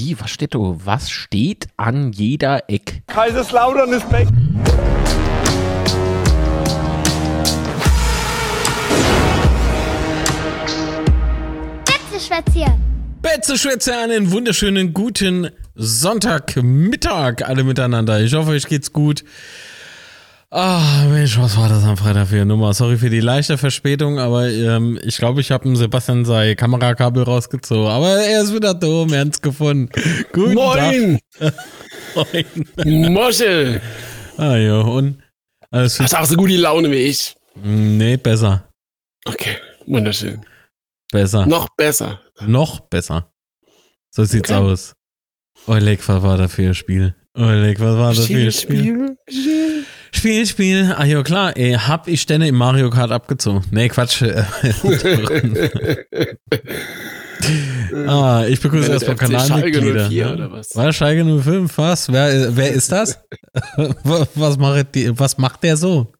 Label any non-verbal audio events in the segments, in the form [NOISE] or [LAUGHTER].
Wie, was steht da? Was steht an jeder Eck? Kaiserslautern ist weg. Betzeschwätzchen. Betzeschwätze, einen wunderschönen guten Sonntagmittag alle miteinander. Ich hoffe, euch geht's gut. Ah, Mensch, was war das am Freitag für eine Nummer? Sorry für die leichte Verspätung, aber ähm, ich glaube, ich habe Sebastian sei Kamerakabel rausgezogen. Aber er ist wieder da, wir haben es gefunden. Guten Moin! Tag. [LAUGHS] Moin. Moschel! Ah ja, und alles Hast du auch so gute Laune wie ich? Nee, besser. Okay, wunderschön. Besser. Noch besser. Noch besser. So sieht's Okay. aus. Oleg, was war das für ein Spiel? Oleg, was war das für ein Spiel? Spiel. Spiel, Spiel. Ah ja, klar. Ey, hab ich denn im Mario Kart abgezogen? Nee, Quatsch. [LAUGHS] ah, ich begrüße erstmal Kanalmitglieder. 04 oder was? War Schalke 05? Was? Wer, wer ist das? [LAUGHS] was, macht die, was macht der so?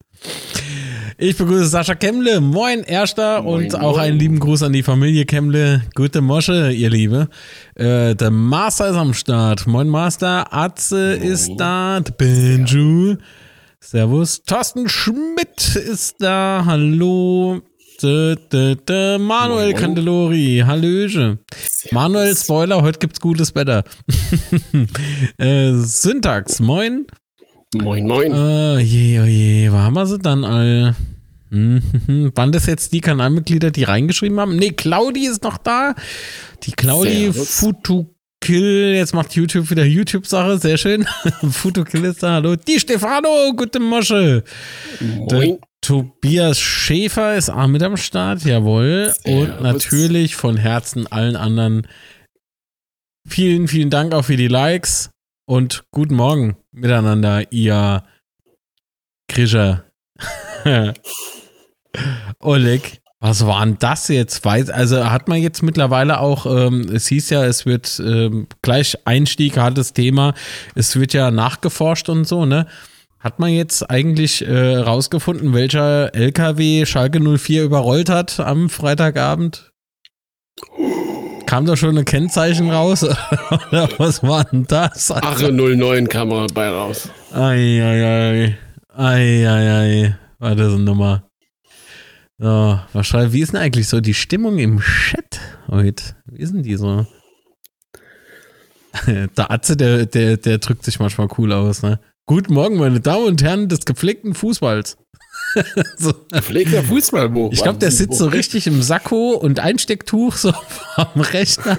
Ich begrüße Sascha Kemble. Moin, Erster. Moin, und auch moin. einen lieben Gruß an die Familie Kemble. Gute Mosche, ihr Liebe. Äh, der Master ist am Start. Moin, Master. Atze ist da. Benju. Servus. Thorsten Schmidt ist da. Hallo. Dö, dö, dö. Manuel Moin. Candelori. Hallöche. Manuel, Spoiler, heute gibt's gutes Wetter. [LAUGHS] äh, Syntax, moin. Moin, moin. Äh, je, oh je, wo haben wir sie dann all? Mhm. [LAUGHS] Waren das jetzt die Kanalmitglieder, die reingeschrieben haben? Nee, Claudi ist noch da. Die Claudi Servus. Futukill, jetzt macht YouTube wieder YouTube-Sache, sehr schön. [LAUGHS] Futukill ist da, hallo. Die Stefano, gute Mosche. Der. Tobias Schäfer ist auch mit am Start, jawohl. Und natürlich von Herzen allen anderen vielen, vielen Dank auch für die Likes und guten Morgen miteinander, ihr Krischer. [LAUGHS] Oleg, was war denn das jetzt? Weiß, also hat man jetzt mittlerweile auch, ähm, es hieß ja, es wird ähm, gleich Einstieg, hartes Thema, es wird ja nachgeforscht und so, ne? Hat man jetzt eigentlich äh, rausgefunden, welcher LKW Schalke 04 überrollt hat am Freitagabend? Kam da schon ein Kennzeichen raus? [LAUGHS] Oder was war denn das? Ache 09 kam mal bei raus. Eieiei. Eieiei. War das eine Nummer. So, wahrscheinlich, wie ist denn eigentlich so die Stimmung im Chat heute? Wie ist denn die so? [LAUGHS] Der Atze, der, der, der drückt sich manchmal cool aus, ne? Guten Morgen, meine Damen und Herren des gepflegten Fußballs. [LAUGHS] so. Pflegter Fußball, wo? Ich glaube, der sitzt so richtig im Sakko und Einstecktuch so [LAUGHS] am Rechner.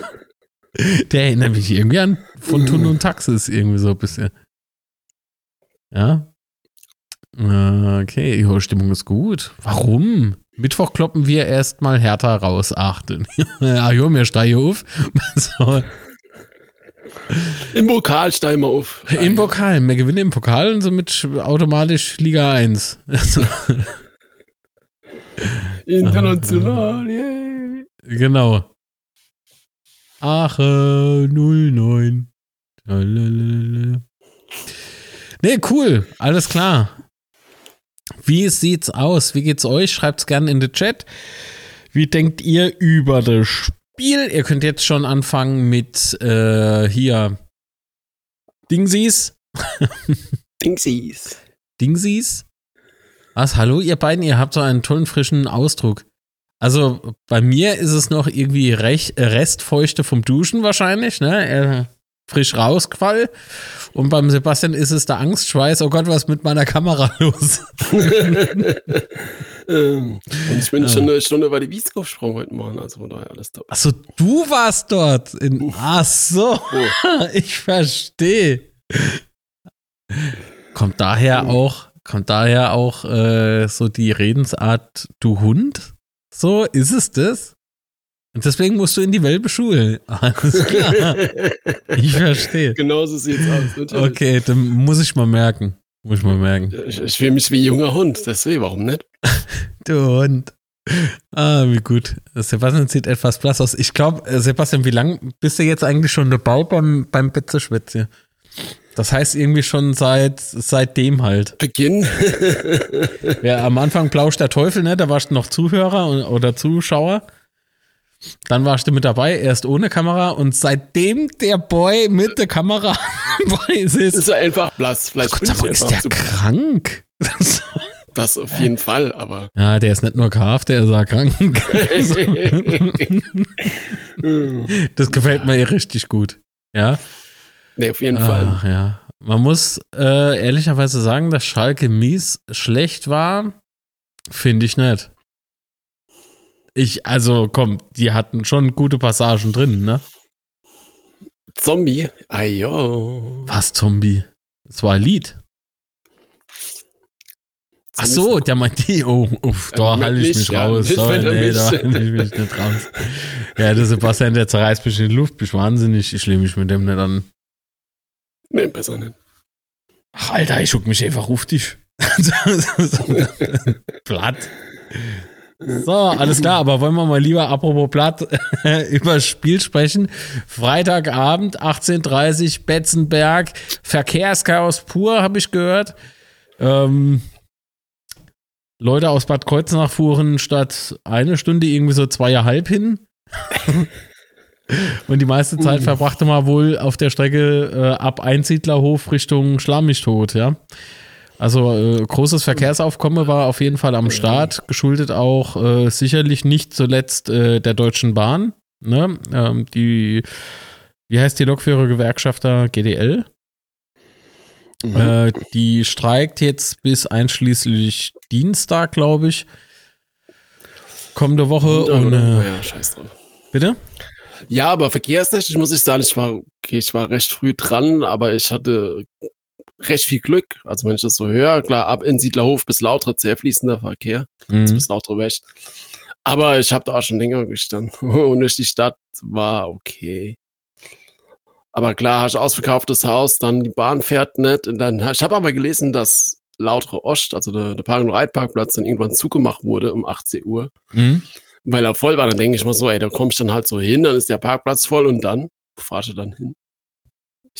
Der erinnert mich irgendwie an von Tun und Taxis irgendwie so ein bisschen. Ja. Äh, Okay, die Stimmung ist gut. Warum? Mittwoch kloppen wir erstmal härter raus. Achten. ah, [LAUGHS] jo, mir steige auf. [LAUGHS] so, Im Pokal steigen wir auf. Im Pokal. Wir gewinnen im Pokal und somit automatisch Liga 1. Also, [LAUGHS] International, yeah. Genau. Ache 09. Lalalala. Nee, cool. Alles klar. Wie sieht's aus? Wie geht's euch? Schreibt's gerne in den Chat. Wie denkt ihr über das Spiel? Ihr könnt jetzt schon anfangen mit äh, hier Dingsies. [LAUGHS] Dingsies. Dingsies? Was? Hallo, ihr beiden? Ihr habt so einen tollen, frischen Ausdruck. Also bei mir ist es noch irgendwie Rech, äh, Restfeuchte vom Duschen wahrscheinlich, ne? Frisch rausquall. Und beim Sebastian ist es der Angstschweiß. Oh Gott, was ist mit meiner Kamera [LAUGHS] los? [LAUGHS] Ähm, Und ich bin schon eine Stunde bei der Wieskopfsprung heute Morgen, also von daher alles top. Achso, du warst dort. In, ach so, [LAUGHS] ich verstehe. Kommt daher auch, kommt daher auch äh, so die Redensart, du Hund? So, ist es das? Und deswegen musst du in die Welpe Schule. [LAUGHS] Alles klar. Ich verstehe. Genauso sieht's aus. natürlich. Okay, dann muss ich mal merken. Muss ich mal merken. Ich, ich fühle mich wie ein junger Hund, deswegen, warum nicht? [LAUGHS] Du Hund. Ah, wie gut. Sebastian sieht etwas blass aus. Ich glaube, Sebastian, wie lange bist du jetzt eigentlich schon dabei beim, beim Betzeschwätze? Das heißt irgendwie schon seit seitdem halt. Beginn. [LAUGHS] Ja, am Anfang plauscht der Teufel, ne? Da warst du noch Zuhörer oder Zuschauer. Dann warst du mit dabei, erst ohne Kamera und seitdem der Boy mit der Kamera [LAUGHS] dabei ist, ist er einfach blass. Vielleicht Gott, aber ist der krank? Das auf jeden Fall, aber. Ja, der ist nicht nur KF, der ist auch krank. [LAUGHS] das gefällt mir richtig gut. Ja. Nee, auf jeden Ach, Fall. Ja. Man muss äh, ehrlicherweise sagen, dass Schalke mies schlecht war. Finde ich nicht. Ich, also komm, die hatten schon gute Passagen drin, ne? Zombie? Ayo. Was Zombie? Das war ein Lied. Ach so, der meint die. Oh, uff, da äh, halte ich mich ja, raus. So, nee, da [LAUGHS] halte ich mich nicht raus. Ja, der Sebastian, der zerreißt mich in die Luft. Bist wahnsinnig. Ich lehne mich mit dem nicht an. Nee, besser nicht. Ach, Alter, ich guck mich einfach auf dich. [LAUGHS] [LAUGHS] Platt. So, alles klar, aber wollen wir mal lieber, apropos Platt, [LAUGHS] über das Spiel sprechen. Freitagabend, 18.30 Betzenberg, Verkehrschaos pur, habe ich gehört. Ähm, Leute aus Bad Kreuznach fuhren statt eine Stunde irgendwie so zweieinhalb hin. [LAUGHS] Und die meiste Zeit verbrachte man wohl auf der Strecke äh, ab Einsiedlerhof Richtung Schlammigtod, ja. Also äh, großes Verkehrsaufkommen war auf jeden Fall am Start, geschuldet auch äh, sicherlich nicht zuletzt äh, der Deutschen Bahn. Ne? Ähm, die, wie heißt die Lokführergewerkschafter GDL? Mhm. Äh, die streikt jetzt bis einschließlich Dienstag, glaube ich. Kommende Woche. Und, und äh, ja, scheiß drauf. Bitte? Ja, aber verkehrstechnisch muss ich sagen, ich war, okay, ich war recht früh dran, aber ich hatte recht viel Glück. Also wenn ich das so höre, klar, ab in Siedlerhof bis Lautre sehr fließender Verkehr, mhm. bis Lautre weg. Aber ich habe da auch schon länger gestanden. [LAUGHS] Und durch die Stadt war okay. Aber klar, hast ausverkauftes Haus, dann die Bahn fährt nicht. Und dann, ich habe aber gelesen, dass Lautre Ost, also der, der Park- und Reitparkplatz, dann irgendwann zugemacht wurde um 18 Uhr. Mhm. Weil er voll war, dann denke ich mal so, ey, da kommst du dann halt so hin, dann ist der Parkplatz voll und dann fahrst du dann hin.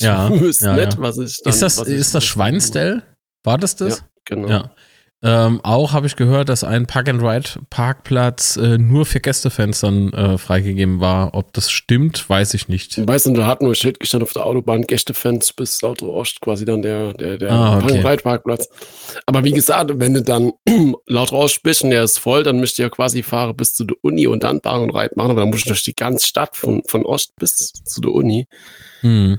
Ja, [LAUGHS] ja, nicht, ja. was ich dann, Ist das, ist das Schweinstell? War das das? Ja, genau. Ja. Ähm, auch habe ich gehört, dass ein Park-and-Ride-Parkplatz äh, nur für Gästefans dann äh, freigegeben war. Ob das stimmt, weiß ich nicht. Weißt du, da hat nur ein Schild gestanden auf der Autobahn, Gästefans bis Lauter Ost, quasi dann der, der, der ah, okay. Park-and-Ride-Parkplatz. Aber wie gesagt, wenn du dann [CLEARS THROAT] Lauter Ost bist und der ist voll, dann müsst ihr ja quasi fahren bis zu der Uni und dann Park and Ride machen. Aber dann musst du durch die ganze Stadt von, von Ost bis zu der Uni. Hm.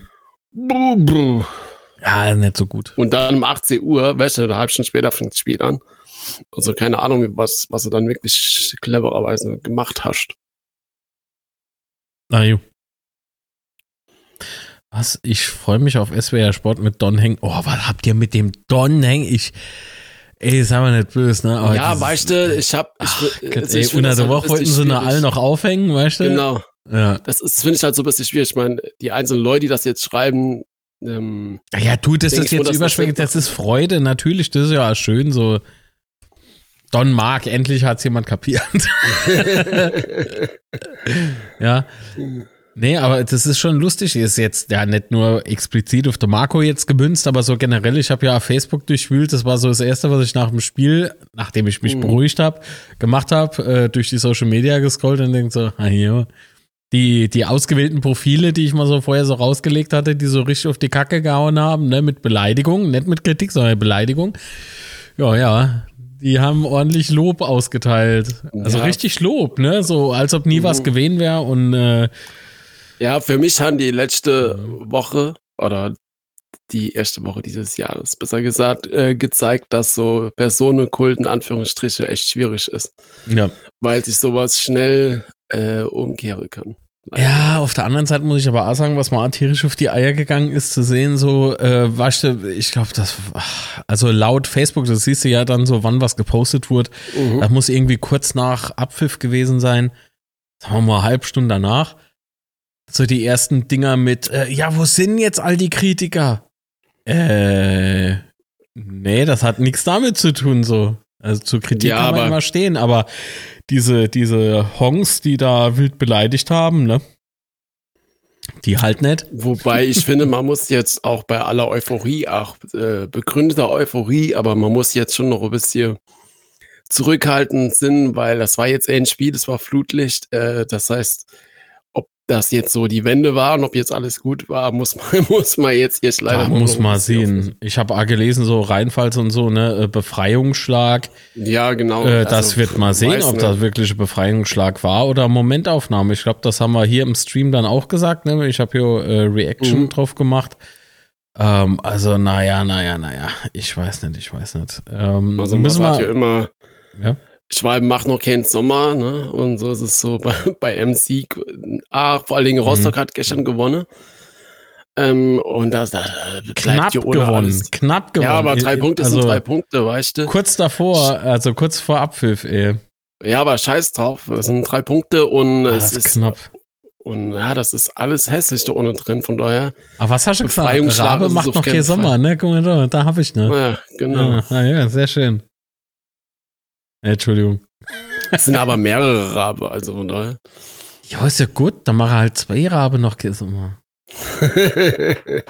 Ja, nicht so gut. Und dann um 18 Uhr, weißt du, eine halbe Stunde später fängt das Spiel an. Also keine Ahnung, was, was du dann wirklich clevererweise gemacht hast. Na ju. Was? Ich freue mich auf SWR Sport mit Don Heng. Oh, was habt ihr mit dem Don Heng? Ich. Ey, sei mal nicht böse, ne? Aber ja, weißt du, ich hab. Ich, Ach, also ey, unter der Woche wollten sie nur alle noch aufhängen, weißt du? Genau. Ja. Das, das finde ich halt so ein bisschen schwierig. Ich meine, die einzelnen Leute, die das jetzt schreiben, ähm, ja, du, das ist jetzt überschwänglich, das ist Freude, natürlich, das ist ja schön so. Don Mark, endlich hat es jemand kapiert. [LAUGHS] ja. Nee, aber das ist schon lustig. Ist jetzt ja nicht nur explizit auf Marco jetzt gemünzt, aber so generell. Ich habe ja Facebook durchwühlt. Das war so das Erste, was ich nach dem Spiel, nachdem ich mich mhm. beruhigt habe, gemacht habe, äh, durch die Social Media gescrollt und denke so, ah, hier, die, die ausgewählten Profile, die ich mal so vorher so rausgelegt hatte, die so richtig auf die Kacke gehauen haben, ne, mit Beleidigung, nicht mit Kritik, sondern Beleidigung. Ja, ja, die haben ordentlich Lob ausgeteilt. Also ja. richtig Lob, ne, so als ob nie mhm. was gewesen wäre und äh, ja, für mich haben die letzte Woche oder die erste Woche dieses Jahres, besser gesagt, äh, gezeigt, dass so Personenkult in Anführungsstriche echt schwierig ist. Ja. Weil sich sowas schnell äh, umkehren kann. Ja, auf der anderen Seite muss ich aber auch sagen, was mal tierisch auf die Eier gegangen ist, zu sehen, so, äh, weißt du, ich glaube, das, also laut Facebook, das siehst du ja dann so, wann was gepostet wurde, mhm. das muss irgendwie kurz nach Abpfiff gewesen sein, sagen wir mal eine halbe Stunde danach, so die ersten Dinger mit, äh, ja, wo sind jetzt all die Kritiker? Äh, nee, das hat nichts damit zu tun, so. Also zur Kritik ja, kann man immer stehen, aber diese, diese Hongs, die da wild beleidigt haben, ne? Die halt nicht. Wobei ich [LAUGHS] finde, man muss jetzt auch bei aller Euphorie, auch äh, begründeter Euphorie, aber man muss jetzt schon noch ein bisschen zurückhaltend sind, weil das war jetzt ein Spiel, das war Flutlicht. Äh, das heißt, das jetzt so die Wände waren, ob jetzt alles gut war, muss man, [LAUGHS] muss man jetzt jetzt leider. Da muss man sehen. Ich habe auch gelesen, so Reinfalls und so, ne, äh, Befreiungsschlag. Ja, genau. Äh, das also, wird mal sehen, weiß, ob ne? das wirklich ein Befreiungsschlag war oder Momentaufnahme. Ich glaube, das haben wir hier im Stream dann auch gesagt, ne? Ich habe hier äh, Reaction mhm. drauf gemacht. Ähm, also, naja, naja, naja. Ich weiß nicht, ich weiß nicht. Ähm, also, müssen wir ja immer. Ja? Schwalben macht noch keinen Sommer, ne? Und so ist es so bei, [LAUGHS] bei MC. Ah, vor allen Dingen Rostock mhm. hat gestern gewonnen. Ähm, und das, das knapp gewonnen, alles. knapp gewonnen. Ja, aber drei Punkte also, sind drei Punkte, weißt du. Kurz davor, also kurz vor Abpfiff, ey. Ja, aber scheiß drauf. Es sind drei Punkte und ah, es ist knapp. Und ja, das ist alles hässlich da unten drin, von daher. Aber was hast du gesagt? Rabe macht noch keinen Sommer, ne? Guck mal da, da habe ich ne. Ja, genau. Ja, ah, ja, sehr schön. Entschuldigung. Es sind aber mehrere Rabe, also von daher. Ja, ist ja gut, dann mache halt zwei Rabe noch Sommer. [LAUGHS]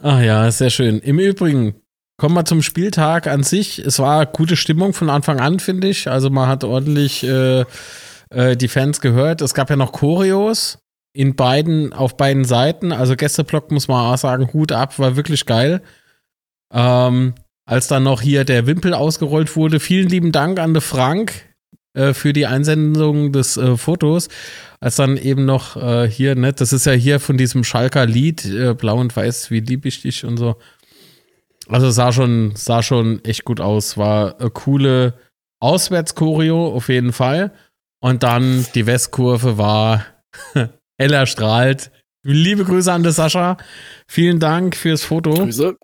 Ach ja, sehr schön. Im Übrigen, kommen wir zum Spieltag an sich. Es war gute Stimmung von Anfang an, finde ich. Also man hat ordentlich äh, äh, die Fans gehört. Es gab ja noch Choreos in beiden, auf beiden Seiten. Also Gästeblock muss man auch sagen, Hut ab, war wirklich geil. Ähm, als dann noch hier der Wimpel ausgerollt wurde, vielen lieben Dank an de Frank äh, für die Einsendung des äh, Fotos. Als dann eben noch äh, hier, ne, das ist ja hier von diesem Schalker Lied, äh, Blau und Weiß, wie lieb ich dich und so. Also sah schon, sah schon echt gut aus. War eine coole Auswärtschoreo auf jeden Fall. Und dann die Westkurve war [LAUGHS] heller strahlt. Liebe Grüße an der Sascha. Vielen Dank fürs Foto. Grüße.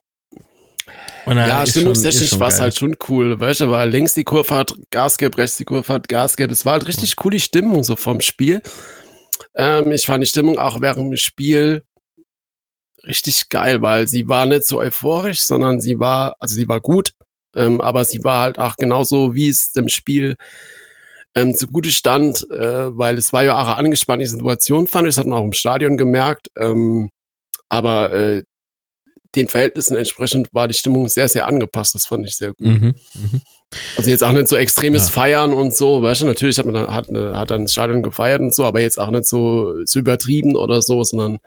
Ja, stimmungstechnisch war es halt schon cool, weißt du, weil links die Kurve hat Gasgeld, rechts die Kurve hat Gasgeld. Es war halt richtig coole Stimmung so vom Spiel. Ähm, ich fand die Stimmung auch während dem Spiel richtig geil, weil sie war nicht so euphorisch, sondern sie war, also sie war gut, ähm, aber sie war halt auch genauso, wie es dem Spiel ähm, zugute stand, äh, weil es war ja auch eine angespannte Situation, fand ich, das hat man auch im Stadion gemerkt. Ähm, aber äh, den Verhältnissen entsprechend war die Stimmung sehr, sehr angepasst. Das fand ich sehr gut. Mhm, mh. Also jetzt auch nicht so extremes ja. Feiern und so, weißt du, natürlich hat man dann, hat, hat dann das Stadion gefeiert und so, aber jetzt auch nicht so, so übertrieben oder so, sondern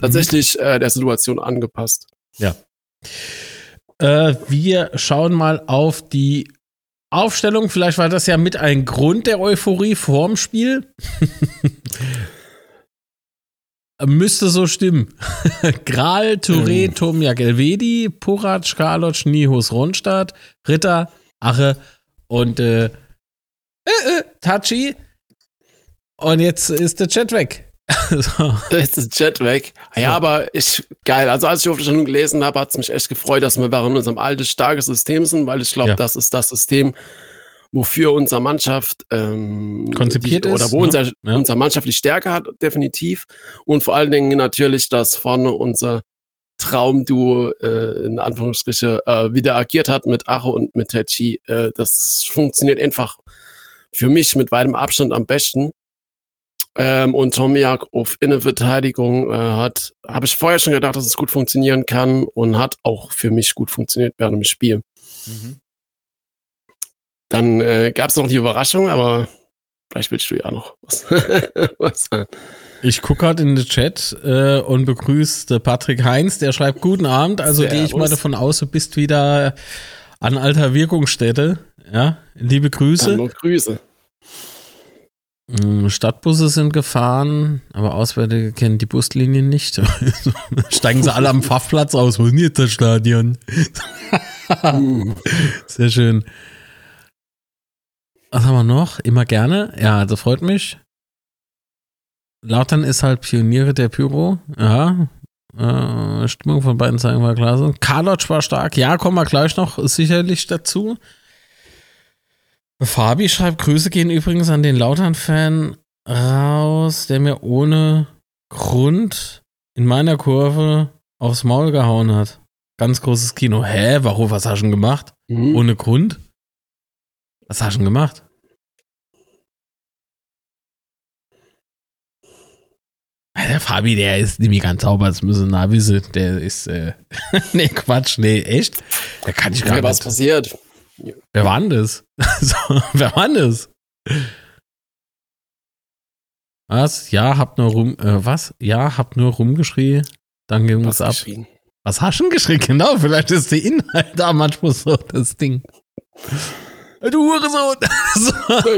tatsächlich mhm. äh, der Situation angepasst. Ja. Äh, wir schauen mal auf die Aufstellung, vielleicht war das ja mit ein Grund der Euphorie vorm Spiel. [LAUGHS] Müsste so stimmen. [LAUGHS] Gral, Touré, mhm. Tomia Gelvedi, Purat, Karloc, Nihus, Ronstadt, Ritter, Ache und äh, äh, äh, Tachi. Und jetzt ist der Chat weg. [LAUGHS] so. Ist das Jet weg. Ja, aber ich, geil. Also als ich auf der Sendung gelesen habe, hat es mich echt gefreut, dass wir in unserem alten, starken System sind, weil ich glaube, ja. das ist das System, wofür unsere Mannschaft ähm, konzipiert die, ist. Oder wo ne? unser, ja. unsere Mannschaft die Stärke hat, definitiv. Und vor allen Dingen natürlich, dass vorne unser Traumduo äh, in Anführungsstrichen äh, wieder agiert hat mit Acho und mit Techi. Äh, das funktioniert einfach für mich mit weitem Abstand am besten. Ähm, und Tomiak auf Innenverteidigung äh, hat, habe ich vorher schon gedacht, dass es gut funktionieren kann und hat auch für mich gut funktioniert während dem Spiel. Mhm. Dann äh, gab es noch die Überraschung, aber vielleicht willst du ja noch was, [LAUGHS] was sagen. Ich gucke gerade in den Chat äh, und begrüße Patrick Heinz, der schreibt Guten Abend. Also gehe ich mal davon aus, du bist wieder an alter Wirkungsstätte. Ja, liebe Grüße. Dann Grüße. Hm, Stadtbusse sind gefahren, aber Auswärtige kennen die Buslinien nicht. [LAUGHS] Steigen sie alle am [LAUGHS] Pfaffplatz aus. Wo ist denn jetzt das Stadion? Sehr schön. Was haben wir noch? Immer gerne. Ja, das freut mich. Lautern ist halt Pioniere der Pyro. Ja. Äh, Stimmung von beiden Seiten war klar. Karlotsch war stark. Ja, kommen wir gleich noch sicherlich dazu. Fabi schreibt, Grüße gehen übrigens an den Lautern-Fan raus, der mir ohne Grund in meiner Kurve aufs Maul gehauen hat. Ganz großes Kino. Hä? Warum? Was hast du denn gemacht? Mhm. Ohne Grund? Was hast du denn gemacht? Der Fabi, der ist nämlich ganz sauber, das müssen na wissen. Der ist, äh, [LAUGHS] nee, Quatsch, nee, echt? Der kann ich gar nicht. Was passiert? Wer war denn das? [LAUGHS] so, wer war denn das? Was? Ja, hab nur rum, äh, was? Ja, hab nur rumgeschrien. Dann ging es ab. Geschrien? Was hast du denn geschrien? Genau, vielleicht ist der Inhalt da manchmal so das Ding. Du Hurensohn! [LAUGHS] so,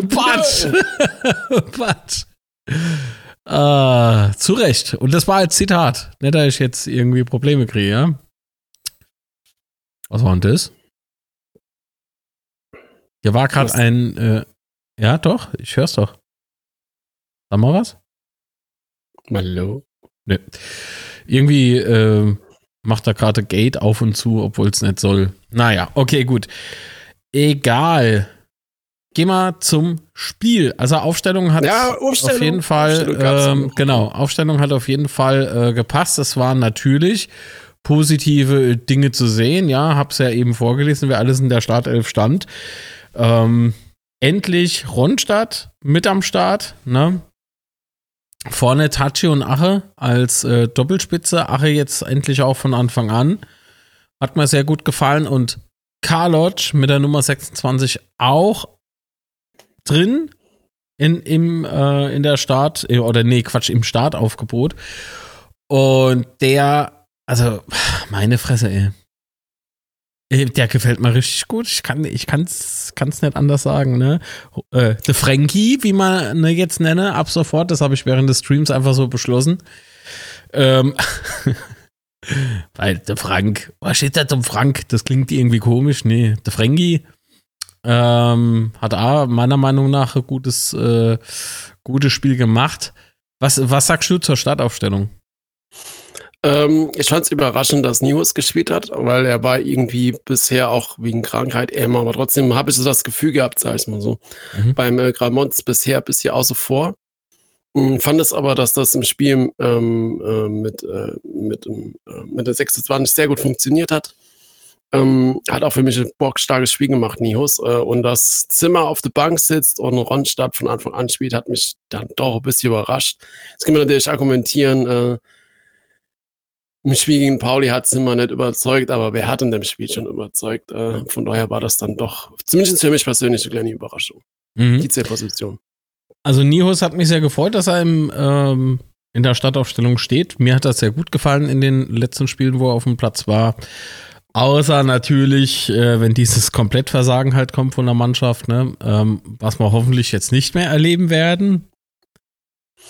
Patsch! Patsch! Äh, zu Recht. Und das war als Zitat. Nicht, dass ich jetzt irgendwie Probleme kriege, ja? Was war denn das? Hier war gerade ein. Äh, ja, doch, ich hör's doch. Sag mal was? Hallo? Ne. Irgendwie äh, macht er gerade Gate auf und zu, obwohl es nicht soll. Naja, okay, gut. Egal. Geh mal zum Spiel. Also Aufstellung hat ja, Aufstellung, auf jeden Fall, ähm, genau, Aufstellung hat auf jeden Fall äh, gepasst. Es waren natürlich positive Dinge zu sehen. Ja, hab's ja eben vorgelesen, wer alles in der Startelf stand. Ähm, endlich Ronstadt mit am Start. Ne? Vorne Tachi und Ache als äh, Doppelspitze. Ache jetzt endlich auch von Anfang an. Hat mir sehr gut gefallen. Und Karlotsch mit der Nummer 26 auch drin in, im, äh, in der Start, äh, oder nee, Quatsch, im Startaufgebot. Und der, also, meine Fresse, ey. Äh, der gefällt mir richtig gut. Ich kann ich kann's, kann's nicht anders sagen, ne? Äh, The Frankie, wie man ne, jetzt nenne, ab sofort, das habe ich während des Streams einfach so beschlossen. Ähm, [LAUGHS] weil der Frank, was steht da zum Frank? Das klingt irgendwie komisch. Nee, der Frankie ähm, hat A, meiner Meinung nach ein gutes, äh, gutes Spiel gemacht. Was, was sagst du zur Startaufstellung? Ähm, ich fand es überraschend, dass Nius gespielt hat, weil er war irgendwie bisher auch wegen Krankheit immer, aber trotzdem habe ich so das Gefühl gehabt, sag ich mal so, mhm. beim äh, Gramont bisher bisher außer vor. Ähm, fand es aber, dass das im Spiel ähm, äh, mit, äh, mit, äh, mit der 26 sehr gut funktioniert hat. Ähm, hat auch für mich ein bockstarkes Spiel gemacht, Nihus. Äh, und das Zimmer auf der Bank sitzt und Ronstadt von Anfang an spielt, hat mich dann doch ein bisschen überrascht. Jetzt kann man natürlich argumentieren, äh, im Spiel gegen Pauli hat Zimmer nicht überzeugt, aber wer hat in dem Spiel schon überzeugt? Äh, von daher war das dann doch, zumindest für mich persönlich, eine kleine Überraschung. Mhm. Die Position. Also Nihus hat mich sehr gefreut, dass er im, ähm, in der Startaufstellung steht. Mir hat das sehr gut gefallen in den letzten Spielen, wo er auf dem Platz war. Außer natürlich, äh, wenn dieses Komplettversagen halt kommt von der Mannschaft, ne? Ähm, was wir hoffentlich jetzt nicht mehr erleben werden.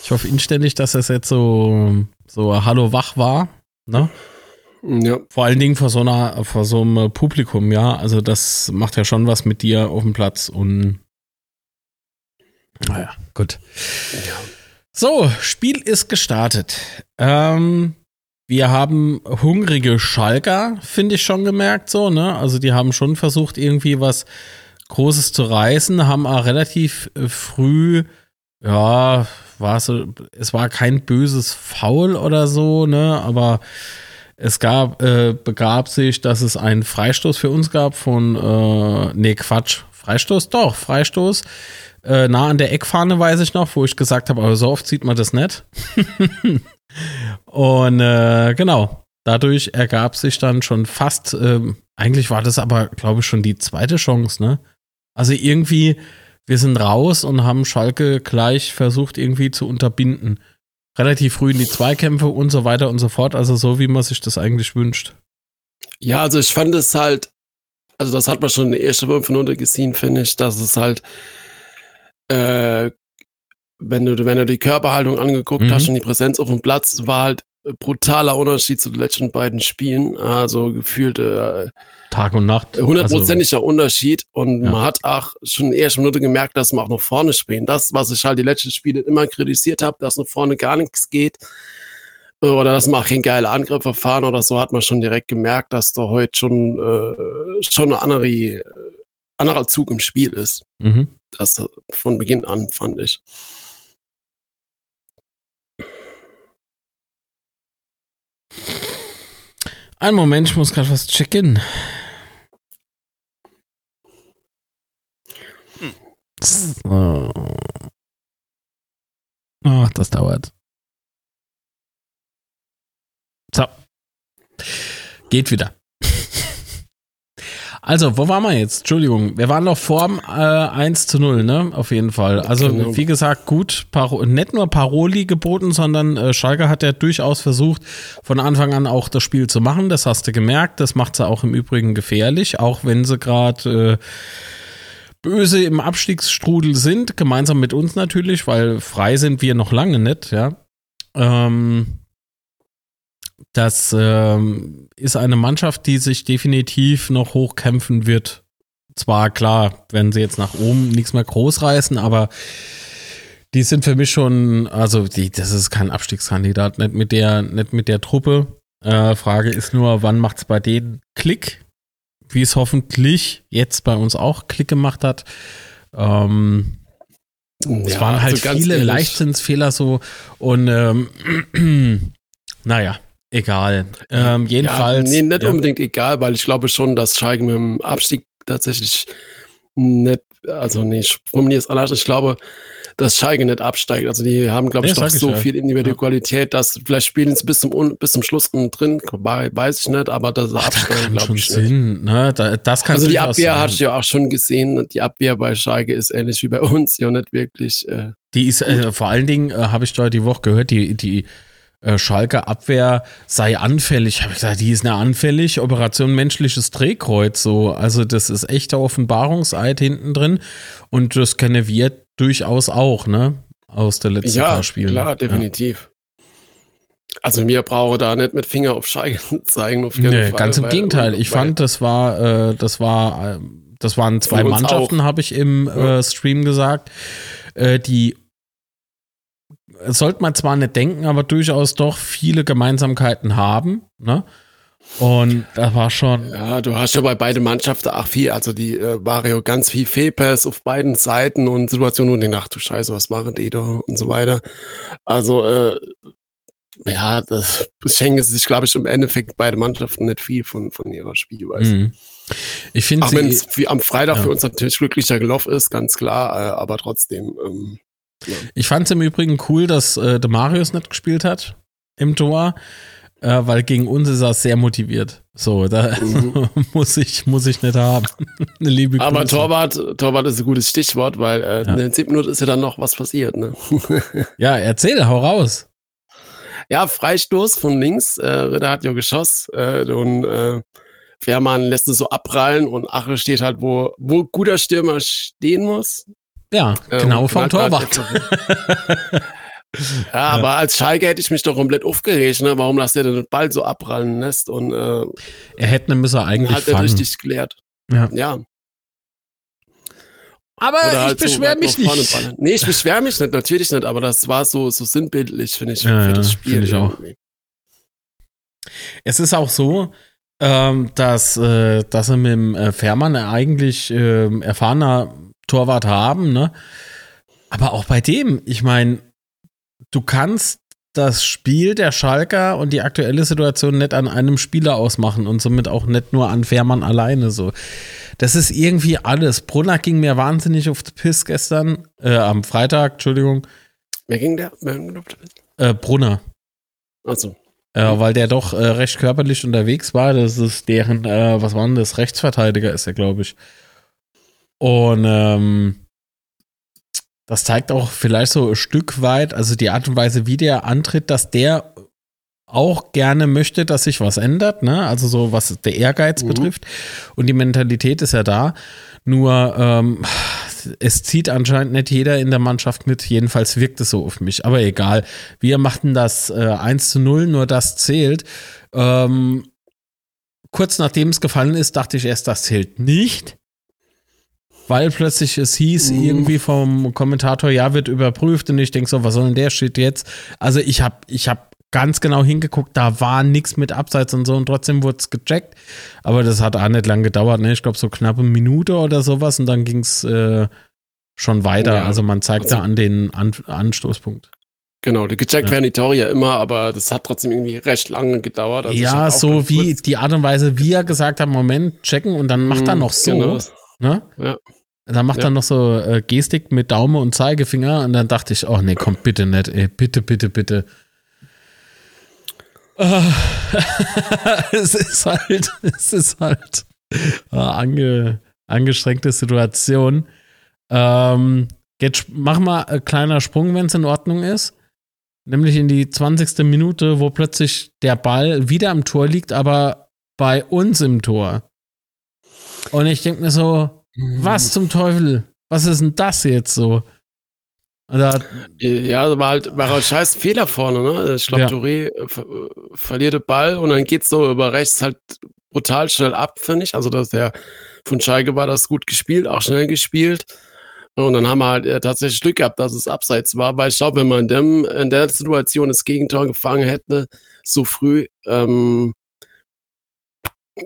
Ich hoffe inständig, dass es jetzt so, so Hallo wach war. Ne? Ja. Vor allen Dingen vor so einer, vor so einem Publikum, ja. Also das macht ja schon was mit dir auf dem Platz und naja, gut. Ja. So, Spiel ist gestartet. Ähm, wir haben hungrige Schalker, finde ich schon gemerkt, so, ne? Also die haben schon versucht, irgendwie was Großes zu reißen, haben auch relativ äh, früh, ja, war so, es war kein böses Foul oder so, ne? Aber es gab, äh, begab sich, dass es einen Freistoß für uns gab von, äh, nee, Quatsch, Freistoß, doch, Freistoß. Äh, nah an der Eckfahne weiß ich noch, wo ich gesagt habe, aber so oft sieht man das nicht. [LAUGHS] Und äh, genau, dadurch ergab sich dann schon fast, ähm, eigentlich war das aber, glaube ich, schon die zweite Chance, ne? Also irgendwie, wir sind raus und haben Schalke gleich versucht irgendwie zu unterbinden. Relativ früh in die Zweikämpfe und so weiter und so fort, also so, wie man sich das eigentlich wünscht. Ja, also ich fand es halt, also das hat man schon in der ersten fünf Minuten gesehen, finde ich, dass es halt äh, wenn du, wenn du die Körperhaltung angeguckt mhm. hast und die Präsenz auf dem Platz, war halt brutaler Unterschied zu den letzten beiden Spielen. Also gefühlt äh, Tag und Nacht. Hundertprozentiger also, Unterschied. Und ja. man hat auch schon in der ersten Minute gemerkt, dass man auch nach vorne spielen. Das, was ich halt die letzten Spiele immer kritisiert habe, dass nach vorne gar nichts geht. Oder dass man auch kein geiler Angriff verfahren oder so, hat man schon direkt gemerkt, dass da heute schon, äh, schon ein andere, anderer Zug im Spiel ist. Mhm. Das von Beginn an, fand ich. Ein Moment, ich muss gerade was checken. So. Ach, das dauert. So. Geht wieder. Also, wo waren wir jetzt? Entschuldigung, wir waren noch vorm äh, 1 zu 0, ne? Auf jeden Fall. Also, genau. wie gesagt, gut, Paro nicht nur Paroli geboten, sondern äh, Schalke hat ja durchaus versucht, von Anfang an auch das Spiel zu machen. Das hast du gemerkt. Das macht sie auch im Übrigen gefährlich, auch wenn sie gerade äh, böse im Abstiegsstrudel sind, gemeinsam mit uns natürlich, weil frei sind wir noch lange nicht, ja. Ähm, das ähm, ist eine Mannschaft, die sich definitiv noch hochkämpfen wird. Zwar klar, wenn sie jetzt nach oben nichts mehr groß reißen, aber die sind für mich schon, also die, das ist kein Abstiegskandidat, nicht mit der, nicht mit der Truppe. Äh, Frage ist nur, wann macht es bei denen Klick? Wie es hoffentlich jetzt bei uns auch Klick gemacht hat. Ähm, ja, es waren halt also viele Leichtsinnsfehler so und ähm, [CLEARS THROAT] naja, Egal. Ähm, jedenfalls. Ja, nee, nicht ja. unbedingt egal, weil ich glaube schon, dass Schalke mit dem Abstieg tatsächlich nicht, also nee, ich formuliere es anders. Ich glaube, dass Schalke nicht absteigt. Also die haben, glaube ich, doch so ich, viel Individualität, dass vielleicht spielen sie bis zum, bis zum Schluss drin, weiß ich nicht, aber das Ach, absteigen, glaube ich. Sinn, ne? das kann also die Abwehr hast du ja auch schon gesehen. Die Abwehr bei Schalke ist ähnlich wie bei uns, ja nicht wirklich. Äh, die ist äh, vor allen Dingen, äh, habe ich da die Woche gehört, die, die äh, Schalke Abwehr sei anfällig. Habe ich gesagt, die ist eine anfällig. Operation menschliches Drehkreuz so. Also das ist echter Offenbarungseid hinten drin und das kennen wir durchaus auch, ne? Aus der letzten ja, paar Spielen. Klar, definitiv. Ja. Also mir brauche da nicht mit Finger auf Schalke [LAUGHS] zeigen. Auf nee, Fall, ganz im Gegenteil. Ich fand, das war, äh, das war, äh, das waren zwei Mannschaften, habe ich im ja. äh, Stream gesagt, äh, die sollte man zwar nicht denken, aber durchaus doch viele Gemeinsamkeiten haben. Ne? Und das war schon. Ja, du hast ja bei beiden Mannschaften auch viel, also die äh, Mario ganz viel Fehlpass auf beiden Seiten und Situationen, du denkst, ach du Scheiße, was machen die da und so weiter. Also, äh, ja, das schenken sich, glaube ich, im Endeffekt beide Mannschaften nicht viel von, von ihrer Spielweise. Mhm. Ich finde, auch wenn es am Freitag ja. für uns natürlich glücklicher gelaufen ist, ganz klar, äh, aber trotzdem. Ähm, ich fand es im Übrigen cool, dass äh, der Marius nicht gespielt hat im Tor, äh, weil gegen uns ist er sehr motiviert. So, da mhm. [LAUGHS] muss ich muss ich nicht haben. [LAUGHS] Eine liebe Grüße. Aber Torwart, Torwart ist ein gutes Stichwort, weil äh, ja. in den 7 Minuten ist ja dann noch was passiert. Ne? [LAUGHS] ja, erzähl, hau raus. Ja, Freistoß von links. Äh, Ritter hat ja geschossen äh, und äh, Fährmann lässt es so abprallen und Ache steht halt, wo, wo guter Stürmer stehen muss. Ja, ähm, genau vom Torwart. [LAUGHS] ja, aber als Schalke hätte ich mich doch komplett aufgeregt. Ne? Warum lasst ihr den Ball so abprallen lässt? Und, äh, er hätte müssen eigentlich hat er richtig geklärt. Ja. ja. Aber halt ich beschwere so mich nicht. Nee, ich beschwere mich nicht, natürlich nicht, aber das war so, so sinnbildlich, finde ich, ja, für das Spiel. Ich auch. Es ist auch so, ähm, dass, äh, dass er mit dem äh, Fährmann eigentlich äh, erfahrener Torwart haben, ne? Aber auch bei dem, ich meine, du kannst das Spiel der Schalker und die aktuelle Situation nicht an einem Spieler ausmachen und somit auch nicht nur an Fährmann alleine so. Das ist irgendwie alles. Brunner ging mir wahnsinnig auf den Piss gestern, äh, am Freitag, Entschuldigung. Wer ging der? Äh, Brunner. Achso. Äh, weil der doch äh, recht körperlich unterwegs war. Das ist deren, äh, was war denn das? Rechtsverteidiger ist er, glaube ich. Und ähm, das zeigt auch vielleicht so ein Stück weit, also die Art und Weise, wie der antritt, dass der auch gerne möchte, dass sich was ändert, ne? Also so was der Ehrgeiz mhm. betrifft. Und die Mentalität ist ja da. Nur ähm, es zieht anscheinend nicht jeder in der Mannschaft mit. Jedenfalls wirkt es so auf mich. Aber egal. Wir machten das äh, 1 zu 0, nur das zählt. Ähm, kurz nachdem es gefallen ist, dachte ich erst, das zählt nicht weil plötzlich es hieß mhm. irgendwie vom Kommentator, ja, wird überprüft und ich denke so, was soll denn der Shit jetzt? Also ich habe ich hab ganz genau hingeguckt, da war nichts mit Abseits und so und trotzdem wurde es gecheckt, aber das hat auch nicht lang gedauert, ne? ich glaube so knapp eine Minute oder sowas und dann ging es äh, schon weiter, ja. also man zeigt also, da an den an Anstoßpunkt. Genau, die gecheckt ja. werden die Tore ja immer, aber das hat trotzdem irgendwie recht lange gedauert. Also ja, so wie die Art und Weise, wie er gesagt hat, Moment, checken und dann macht er mhm, noch so. Genau. Ne? Ja. Dann macht ja. er noch so äh, Gestik mit Daumen und Zeigefinger und dann dachte ich, oh nee, komm bitte nicht, ey, bitte, bitte, bitte. Ah. [LAUGHS] es ist halt, es ist halt. Ange, angestrengte Situation. Ähm, jetzt machen wir ein kleiner Sprung, wenn es in Ordnung ist. Nämlich in die 20. Minute, wo plötzlich der Ball wieder am Tor liegt, aber bei uns im Tor. Und ich denke mir so, was zum Teufel? Was ist denn das jetzt so? Da, ja, war halt, war halt scheiß Fehler vorne, ne? Ich glaube, ja. Touré ver verliert den Ball und dann geht's so über rechts halt brutal schnell ab, finde ich. Also, dass der von Schalke war das gut gespielt, auch schnell gespielt. Und dann haben wir halt äh, tatsächlich Glück gehabt, dass es abseits war, weil ich glaube, wenn man in, dem, in der Situation das Gegentor gefangen hätte, so früh, ähm,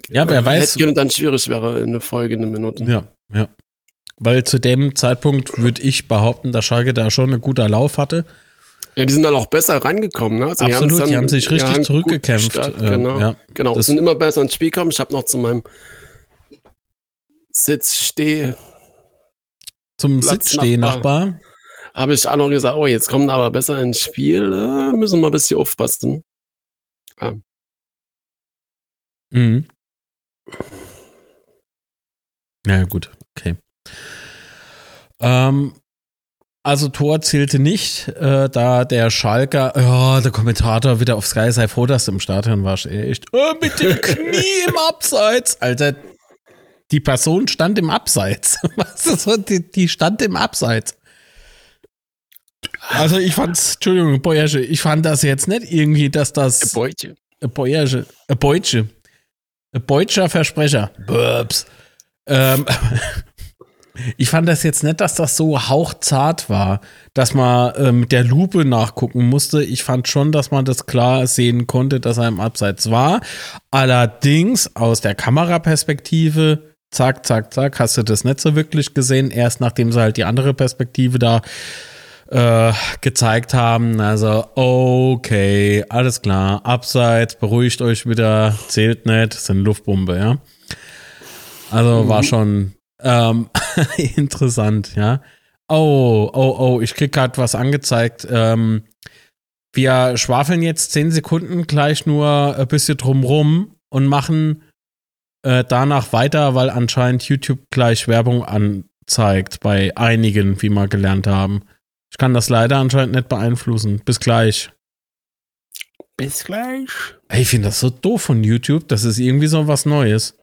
ja, wer weiß. Hätte dann schwierig wäre in der folgenden Minute. Ja, ja. Weil zu dem Zeitpunkt würde ich behaupten, dass Schalke da schon einen guten Lauf hatte. Ja, die sind dann auch besser reingekommen. Ne? Also Absolut, die, dann, die haben sich richtig zurückgekämpft. Äh, genau, ja, genau. Das sind immer besser ins Spiel gekommen. Ich habe noch zu meinem Sitz steh zum Sitzstehnachbar. Habe ich auch noch gesagt, oh, jetzt kommen aber besser ins Spiel. Äh, müssen wir ein bisschen aufpassen. Ja. Mhm. Ja, gut, okay. Ähm, also Tor zählte nicht, äh, da der Schalker, ja, der Kommentator wieder auf Sky sei froh, dass du im Stadion warst. Echt, oh, mit dem [LAUGHS] Knie im Abseits. Alter, die Person stand im Abseits. [LAUGHS] Was ist so? Die, die stand im Abseits. Also ich fand's, Entschuldigung, Boyage, ich fand das jetzt nicht irgendwie, dass das. Beutche. Boyage. Beutche. Beutscher Versprecher. Burbs. Ähm, [LAUGHS] ich fand das jetzt nicht, dass das so hauchzart war, dass man äh, mit der Lupe nachgucken musste. Ich fand schon, dass man das klar sehen konnte, dass er im Abseits war. Allerdings aus der Kameraperspektive zack, zack, zack, hast du das nicht so wirklich gesehen. Erst nachdem sie halt die andere Perspektive da äh, gezeigt haben. Also, okay, alles klar, abseits, beruhigt euch wieder, zählt nicht, sind Luftbombe, ja. Also mhm. war schon ähm, [LAUGHS] interessant, ja. Oh, oh, oh, ich krieg gerade was angezeigt. Ähm, wir schwafeln jetzt zehn Sekunden gleich nur ein bisschen drumrum und machen äh, danach weiter, weil anscheinend YouTube gleich Werbung anzeigt bei einigen, wie wir gelernt haben. Ich kann das leider anscheinend nicht beeinflussen. Bis gleich. Bis gleich. Ey, ich finde das so doof von YouTube. Das ist irgendwie so was Neues.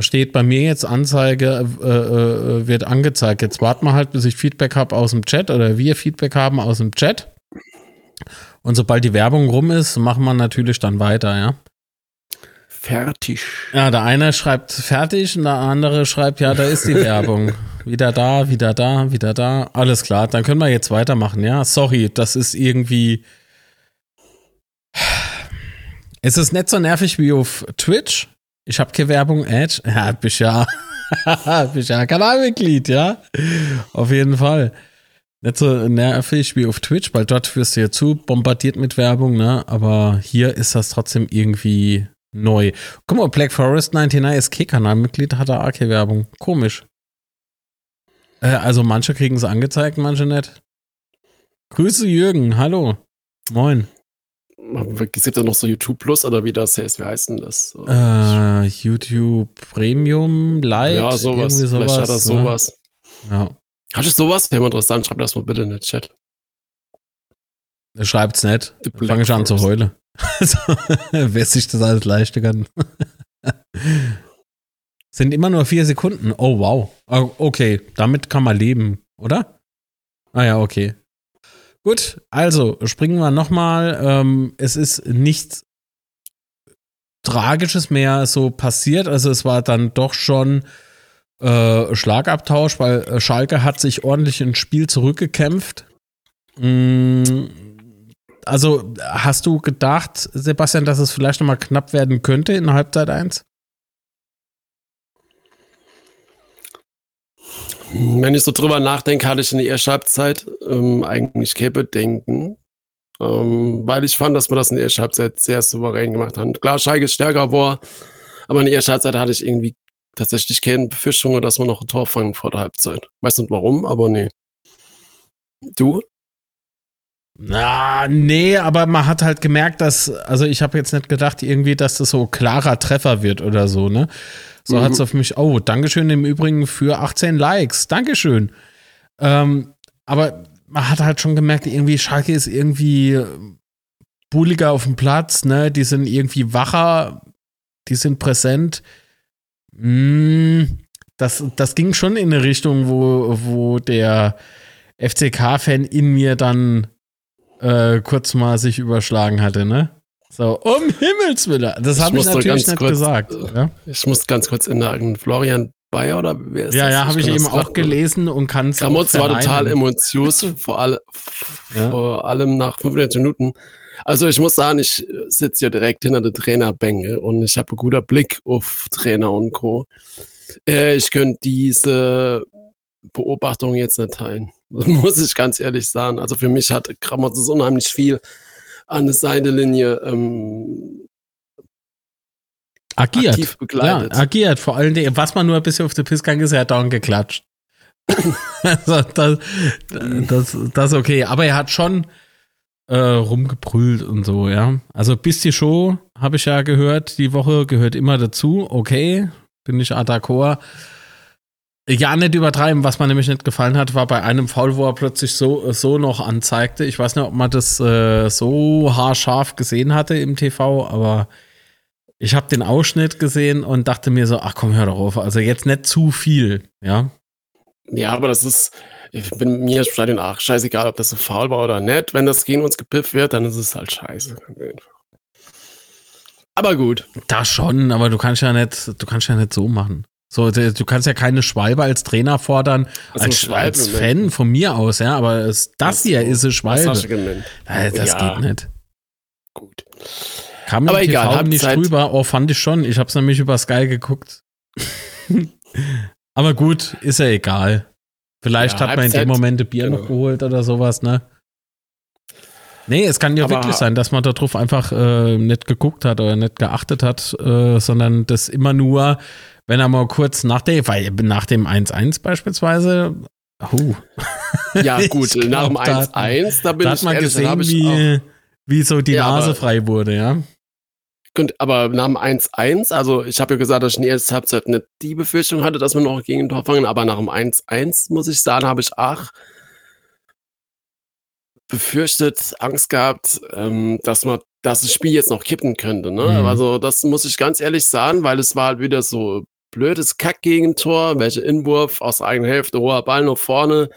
Steht bei mir jetzt Anzeige, äh, äh, wird angezeigt. Jetzt warten wir halt, bis ich Feedback habe aus dem Chat oder wir Feedback haben aus dem Chat. Und sobald die Werbung rum ist, machen wir natürlich dann weiter, ja fertig. Ja, der eine schreibt fertig und der andere schreibt, ja, da ist die Werbung. [LAUGHS] wieder da, wieder da, wieder da. Alles klar, dann können wir jetzt weitermachen, ja. Sorry, das ist irgendwie. Es ist nicht so nervig wie auf Twitch. Ich habe keine Werbung, Edge. Ja, bist ja, [LAUGHS] bist ja Kanalmitglied, ja. Auf jeden Fall. Nicht so nervig wie auf Twitch, weil dort wirst du ja zu bombardiert mit Werbung, ne? Aber hier ist das trotzdem irgendwie neu. Guck mal, Black Forest 99 ist K-Kanalmitglied, hat er AK-Werbung. Komisch. Äh, also manche kriegen es angezeigt, manche nicht. Grüße Jürgen, hallo. Moin. Es gibt ja noch so YouTube Plus oder wie das heißt, wie heißt denn das? Äh, YouTube Premium, Light, ja, sowas. Irgendwie sowas. Vielleicht hat er ne? sowas. Ja. Hast du sowas? Wäre mal interessant, schreib das mal bitte in den Chat. Schreibt's nicht. Fange ich an zu heulen. [LAUGHS] Also, [LAUGHS] wer sich das alles leisten kann. [LAUGHS] Sind immer nur vier Sekunden. Oh, wow. Ah, okay, damit kann man leben, oder? Ah ja, okay. Gut, also springen wir nochmal. Ähm, es ist nichts Tragisches mehr so passiert. Also es war dann doch schon äh, Schlagabtausch, weil äh, Schalke hat sich ordentlich ins Spiel zurückgekämpft. Mm, also hast du gedacht, Sebastian, dass es vielleicht nochmal knapp werden könnte in Halbzeit 1? Wenn ich so drüber nachdenke, hatte ich in der ersten Halbzeit ähm, eigentlich keine Bedenken. Ähm, weil ich fand, dass wir das in der ersten Halbzeit sehr souverän gemacht haben. Klar, Schalke ist stärker war, aber in der ersten Halbzeit hatte ich irgendwie tatsächlich keine Befürchtungen, dass wir noch ein Tor fangen vor der Halbzeit. Weiß nicht warum, aber nee. Du? Na, nee, aber man hat halt gemerkt, dass, also ich habe jetzt nicht gedacht, irgendwie, dass das so klarer Treffer wird oder so, ne? So mhm. hat es auf mich, oh, Dankeschön im Übrigen für 18 Likes, Dankeschön. Ähm, aber man hat halt schon gemerkt, irgendwie Schalke ist irgendwie bulliger auf dem Platz, ne? Die sind irgendwie wacher, die sind präsent. Mm, das, das ging schon in eine Richtung, wo, wo der FCK-Fan in mir dann äh, kurz mal sich überschlagen hatte, ne? So, um Himmels Willen. Das habe ich, ich natürlich nicht kurz, gesagt. Äh, ja? Ich muss ganz kurz in der Florian Bayer oder wer ist Ja, das? ja, habe ich, eben auch gelesen und kann es Gramotz war total emotiös, [LAUGHS] vor, alle, ja? vor allem nach 15 Minuten. Also ich muss sagen, ich sitze ja direkt hinter der Trainerbänke und ich habe einen guten Blick auf Trainer und Co. Äh, ich könnte diese Beobachtung jetzt nicht teilen. [LAUGHS] muss ich ganz ehrlich sagen. Also für mich hat Grammatis unheimlich viel an der Seitenlinie ähm, agiert. begleitet. Ja, agiert. Vor allen Dingen, was man nur ein bisschen auf der Piste ist, er hat down geklatscht. [LAUGHS] also das, das, das okay. Aber er hat schon äh, rumgebrüllt und so, ja. Also bis die Show, habe ich ja gehört, die Woche gehört immer dazu. Okay, bin ich d'accord. Ja, nicht übertreiben. Was mir nämlich nicht gefallen hat, war bei einem Foul, wo er plötzlich so, so noch anzeigte. Ich weiß nicht, ob man das äh, so haarscharf gesehen hatte im TV, aber ich habe den Ausschnitt gesehen und dachte mir so, ach komm, hör doch auf. Also jetzt nicht zu viel, ja. Ja, aber das ist, ich bin mir Stadion ach, scheißegal, ob das so faul war oder nicht. Wenn das gegen uns gepifft wird, dann ist es halt scheiße. Aber gut. Das schon, aber du kannst ja nicht, du kannst ja nicht so machen. So, du kannst ja keine Schwalbe als Trainer fordern, also als, als Fan von mir aus, ja, aber es, das hier ist eine Schwalbe. Das, das ja. geht nicht. Gut. Kam aber im egal, TV nicht Zeit. drüber, oh, fand ich schon. Ich hab's nämlich über Sky geguckt. [LAUGHS] aber gut, ist ja egal. Vielleicht ja, hat man in dem Moment ein Bier genau. noch geholt oder sowas, ne? Nee, es kann ja aber wirklich sein, dass man darauf einfach äh, nicht geguckt hat oder nicht geachtet hat, äh, sondern das immer nur wenn er mal kurz nach dem, weil nach dem 1-1 beispielsweise, uh. [LAUGHS] Ja, gut, nach dem 1-1, da bin da ich hat man ehrlich, gesehen, wie, wie so die ja, Nase frei wurde, ja. Aber nach dem 1-1, also ich habe ja gesagt, dass ich in der ersten Halbzeit nicht die Befürchtung hatte, dass wir noch gegen ein Tor fangen, aber nach dem 1-1, muss ich sagen, habe ich ach befürchtet, Angst gehabt, ähm, dass man dass das Spiel jetzt noch kippen könnte. Ne? Mhm. Also das muss ich ganz ehrlich sagen, weil es war halt wieder so blödes Kack-Gegentor, welche Inwurf aus der eigenen Hälfte, hoher Ball nach vorne.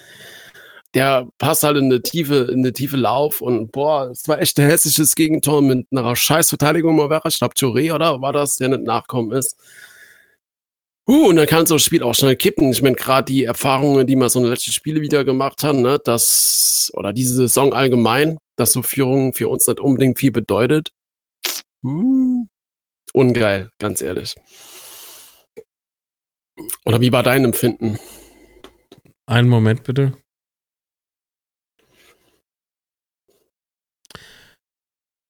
Der passt halt in eine tiefe, in eine tiefe Lauf und boah, es war echt ein hässliches Gegentor mit einer scheiß Verteidigung mal. Ich glaube, Touré, oder? War das, der nicht nachkommen ist. Uh, und dann kann so ein Spiel auch schnell kippen. Ich meine, gerade die Erfahrungen, die man so in den letzten Spiele wieder gemacht hat, ne, das, oder diese Saison allgemein, dass so Führung für uns nicht unbedingt viel bedeutet. Uh, ungeil, ganz ehrlich. Oder wie war dein Empfinden? Einen Moment bitte.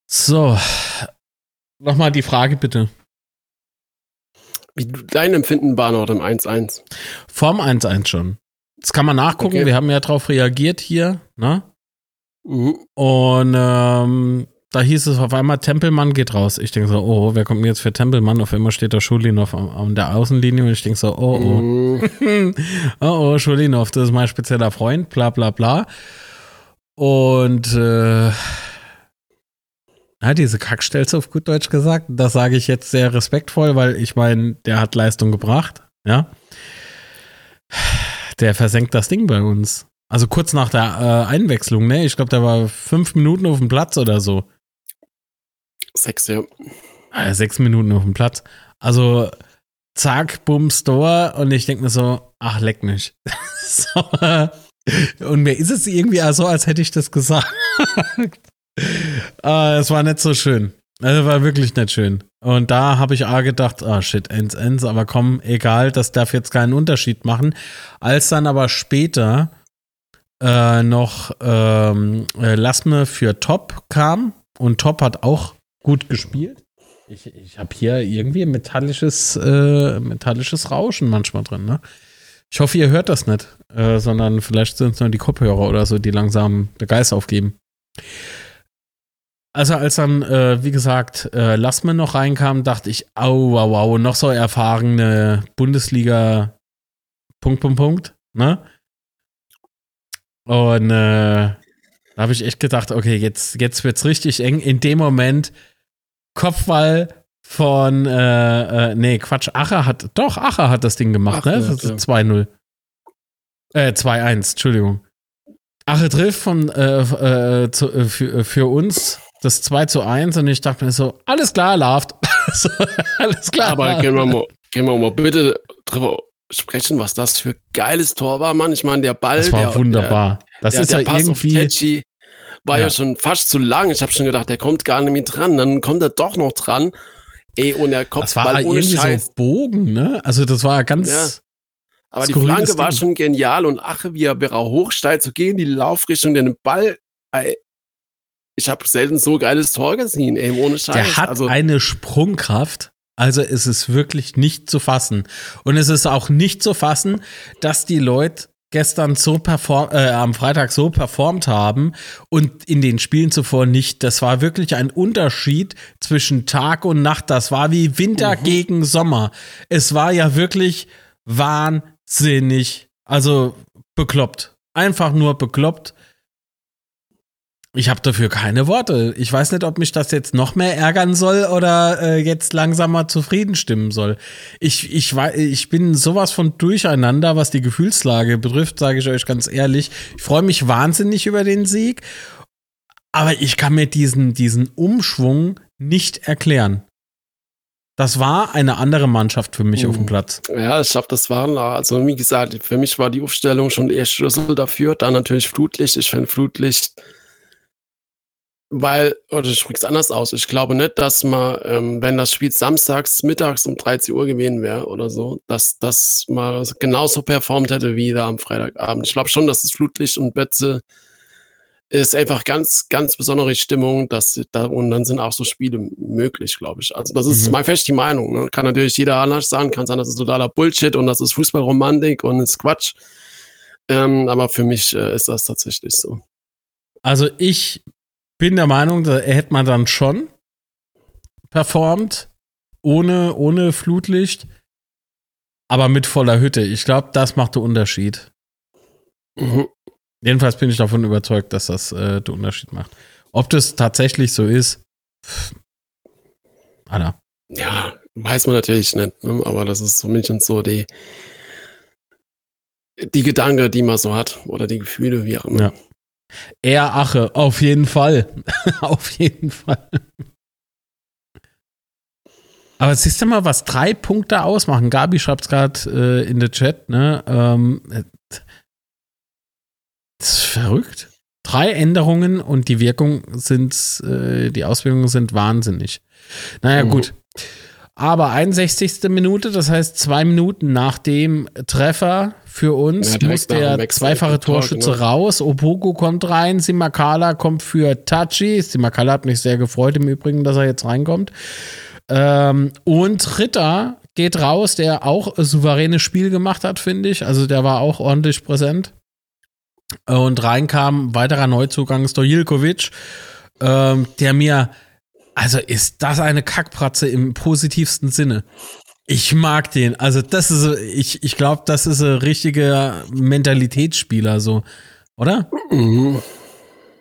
So, nochmal die Frage bitte. Wie dein Empfinden war noch im 1-1? Vorm 1-1 schon. Das kann man nachgucken. Okay. Wir haben ja darauf reagiert hier. Ne? Mhm. Und ähm, da hieß es auf einmal, Tempelmann geht raus. Ich denke so, oh, wer kommt mir jetzt für Tempelmann? Auf einmal steht da Schulinov an der Außenlinie und ich denke so, oh, oh. Mhm. [LAUGHS] oh, oh, Schulinov, das ist mein spezieller Freund, bla, bla, bla. Und äh, ja, diese Kackstelze auf gut Deutsch gesagt, das sage ich jetzt sehr respektvoll, weil ich meine, der hat Leistung gebracht, ja. Der versenkt das Ding bei uns. Also kurz nach der äh, Einwechslung, ne? Ich glaube, der war fünf Minuten auf dem Platz oder so. Sechs, ja. Äh, sechs Minuten auf dem Platz. Also, zack, bumm, Store. Und ich denke mir so, ach, leck mich. [LAUGHS] so, und mir ist es irgendwie so, als hätte ich das gesagt. äh, [LAUGHS] es war nicht so schön. Es war wirklich nicht schön. Und da habe ich A gedacht, ah oh shit, ends, ends, aber komm, egal, das darf jetzt keinen Unterschied machen. Als dann aber später äh, noch ähm, äh, Lassme für Top kam und Top hat auch gut gespielt. Ich, ich habe hier irgendwie metallisches, äh, metallisches Rauschen manchmal drin. Ne? Ich hoffe, ihr hört das nicht, äh, sondern vielleicht sind es nur die Kopfhörer oder so, die langsam den Geist aufgeben. Also als dann, äh, wie gesagt, äh, Lassmann noch reinkam, dachte ich, au, au, au, noch so erfahrene Bundesliga Punkt, Punkt, Punkt, ne? Und äh, da habe ich echt gedacht, okay, jetzt, jetzt wird's richtig eng. In dem Moment Kopfball von, äh, äh, nee, Quatsch, Acher hat, doch, Acher hat das Ding gemacht, Ach, ne? Das ist 2-0. Äh, 2-1, Entschuldigung. Ache trifft von, äh, äh, zu, äh, für, äh, für uns das 2 zu 1 und ich dachte mir so, alles klar, Laft. [LAUGHS] so, alles klar. Aber gehen wir mal, gehen wir mal bitte drüber sprechen, was das für geiles Tor war, Mann. Ich meine, der Ball. Das war der, wunderbar. Das der, ist der ja irgendwie. Tetchi war ja. ja. schon fast zu lang. Ich habe schon gedacht, der kommt gar nicht mehr dran. Dann kommt er doch noch dran. Ey, und er kommt Das war Ball ohne irgendwie Scheiß. so Bogen, ne? Also das war ganz. Ja. Aber die Flanke war schon genial und ach, wie er hochsteigt, so gehen die Laufrichtung, den Ball. Ey, ich habe selten so geiles Tor gesehen, ey, ohne Scheiß. Der hat also, eine Sprungkraft. Also es ist wirklich nicht zu fassen. Und es ist auch nicht zu fassen, dass die Leute gestern so perform äh, am Freitag so performt haben und in den Spielen zuvor nicht. Das war wirklich ein Unterschied zwischen Tag und Nacht. Das war wie Winter mhm. gegen Sommer. Es war ja wirklich wahnsinnig, also bekloppt. Einfach nur bekloppt. Ich habe dafür keine Worte. Ich weiß nicht, ob mich das jetzt noch mehr ärgern soll oder äh, jetzt langsamer zufrieden stimmen soll. Ich, ich, ich bin sowas von durcheinander, was die Gefühlslage betrifft, sage ich euch ganz ehrlich. Ich freue mich wahnsinnig über den Sieg, aber ich kann mir diesen, diesen Umschwung nicht erklären. Das war eine andere Mannschaft für mich mhm. auf dem mhm. Platz. Ja, ich glaube, das waren, also wie gesagt, für mich war die Aufstellung schon eher Schlüssel dafür. Dann natürlich Flutlicht. Ich finde Flutlicht weil, oder du sprichst anders aus. Ich glaube nicht, dass man, ähm, wenn das Spiel samstags mittags um 13 Uhr gewesen wäre oder so, dass das mal genauso performt hätte wie da am Freitagabend. Ich glaube schon, dass das Flutlicht und Betze ist einfach ganz, ganz besondere Stimmung, dass da, und dann sind auch so Spiele möglich, glaube ich. Also das ist mhm. fest die Meinung. Ne? Kann natürlich jeder anders sagen, kann sein, das ist totaler Bullshit und das ist Fußballromantik und ist Quatsch. Ähm, aber für mich äh, ist das tatsächlich so. Also ich bin der Meinung, da hätte man dann schon performt, ohne, ohne Flutlicht, aber mit voller Hütte. Ich glaube, das macht den Unterschied. Mhm. Jedenfalls bin ich davon überzeugt, dass das äh, den Unterschied macht. Ob das tatsächlich so ist, Anna. Ja, weiß man natürlich nicht, ne? aber das ist zumindest so die, die Gedanke, die man so hat oder die Gefühle, wie auch immer. Ja. Er Ache, auf jeden Fall. [LAUGHS] auf jeden Fall. Aber siehst du mal, was drei Punkte ausmachen. Gabi schreibt es gerade äh, in der Chat, ne? Ähm, das ist verrückt. Drei Änderungen und die Wirkung sind, äh, die Auswirkungen sind wahnsinnig. Naja, mhm. gut. Aber 61. Minute, das heißt zwei Minuten nach dem Treffer für uns, ja, muss der zweifache Torschütze genau. raus. Opoku kommt rein, Simakala kommt für Tachi. Simakala hat mich sehr gefreut im Übrigen, dass er jetzt reinkommt. Ähm, und Ritter geht raus, der auch ein souveränes Spiel gemacht hat, finde ich. Also der war auch ordentlich präsent. Und reinkam weiterer Neuzugang Stojilkovic, ähm, der mir also ist das eine Kackpratze im positivsten Sinne. Ich mag den. Also das ist, ich, ich glaube, das ist ein richtiger Mentalitätsspieler, so, oder? Mhm.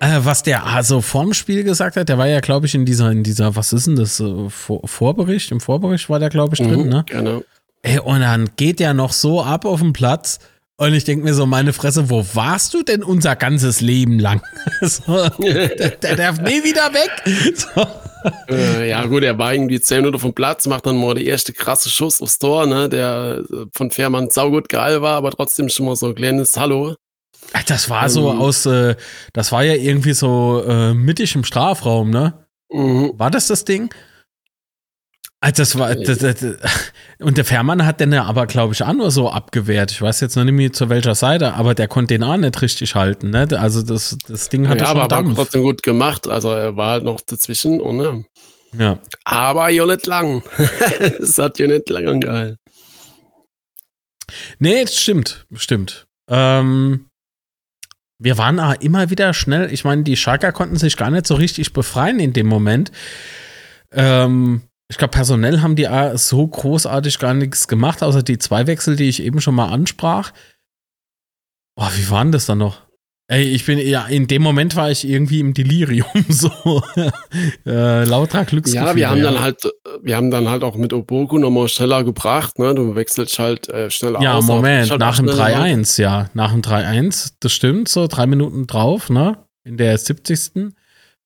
Äh, was der also vorm Spiel gesagt hat, der war ja, glaube ich, in dieser, in dieser, was ist denn das, Vor Vorbericht? Im Vorbericht war der, glaube ich, drin, mhm, ne? Genau. Ey, und dann geht der noch so ab auf den Platz und ich denke mir so, meine Fresse, wo warst du denn unser ganzes Leben lang? [LAUGHS] so, der, der, darf nie wieder weg. So. Äh, ja, gut, er war irgendwie 10 Minuten vom Platz, macht dann mal die erste krasse Schuss aufs Tor, ne, der äh, von Fährmann saugut geil war, aber trotzdem schon mal so ein kleines Hallo. Das war so ähm, aus, äh, das war ja irgendwie so äh, mittig im Strafraum, ne? Mhm. War das das Ding? Also das war, das, das, und der Fährmann hat den ja aber, glaube ich, auch nur so abgewehrt. Ich weiß jetzt noch nicht mehr zu welcher Seite, aber der konnte den auch nicht richtig halten. Ne? Also das, das Ding hat ja, schon aber Dampf. trotzdem gut gemacht. Also er war halt noch dazwischen. Und, ne? Ja. Aber ja nicht lang. [LAUGHS] Es hat ja nicht lang angehalten. Nee, das stimmt, stimmt. Ähm, wir waren immer wieder schnell. Ich meine, die Schalker konnten sich gar nicht so richtig befreien in dem Moment. Ähm, ich glaube, personell haben die so großartig gar nichts gemacht, außer die zwei Wechsel, die ich eben schon mal ansprach. Boah, wie waren das dann noch? Ey, ich bin ja in dem Moment war ich irgendwie im Delirium [LAUGHS] so äh, lauter Glücksgefühl. Ja, wir haben ja. dann halt, wir haben dann halt auch mit Oboku nochmal schneller gebracht. Ne, du wechselst halt äh, schnell ja, aus. Ja, Moment, nach dem 3-1, ja, nach dem 3-1, das stimmt, so drei Minuten drauf, ne, in der 70.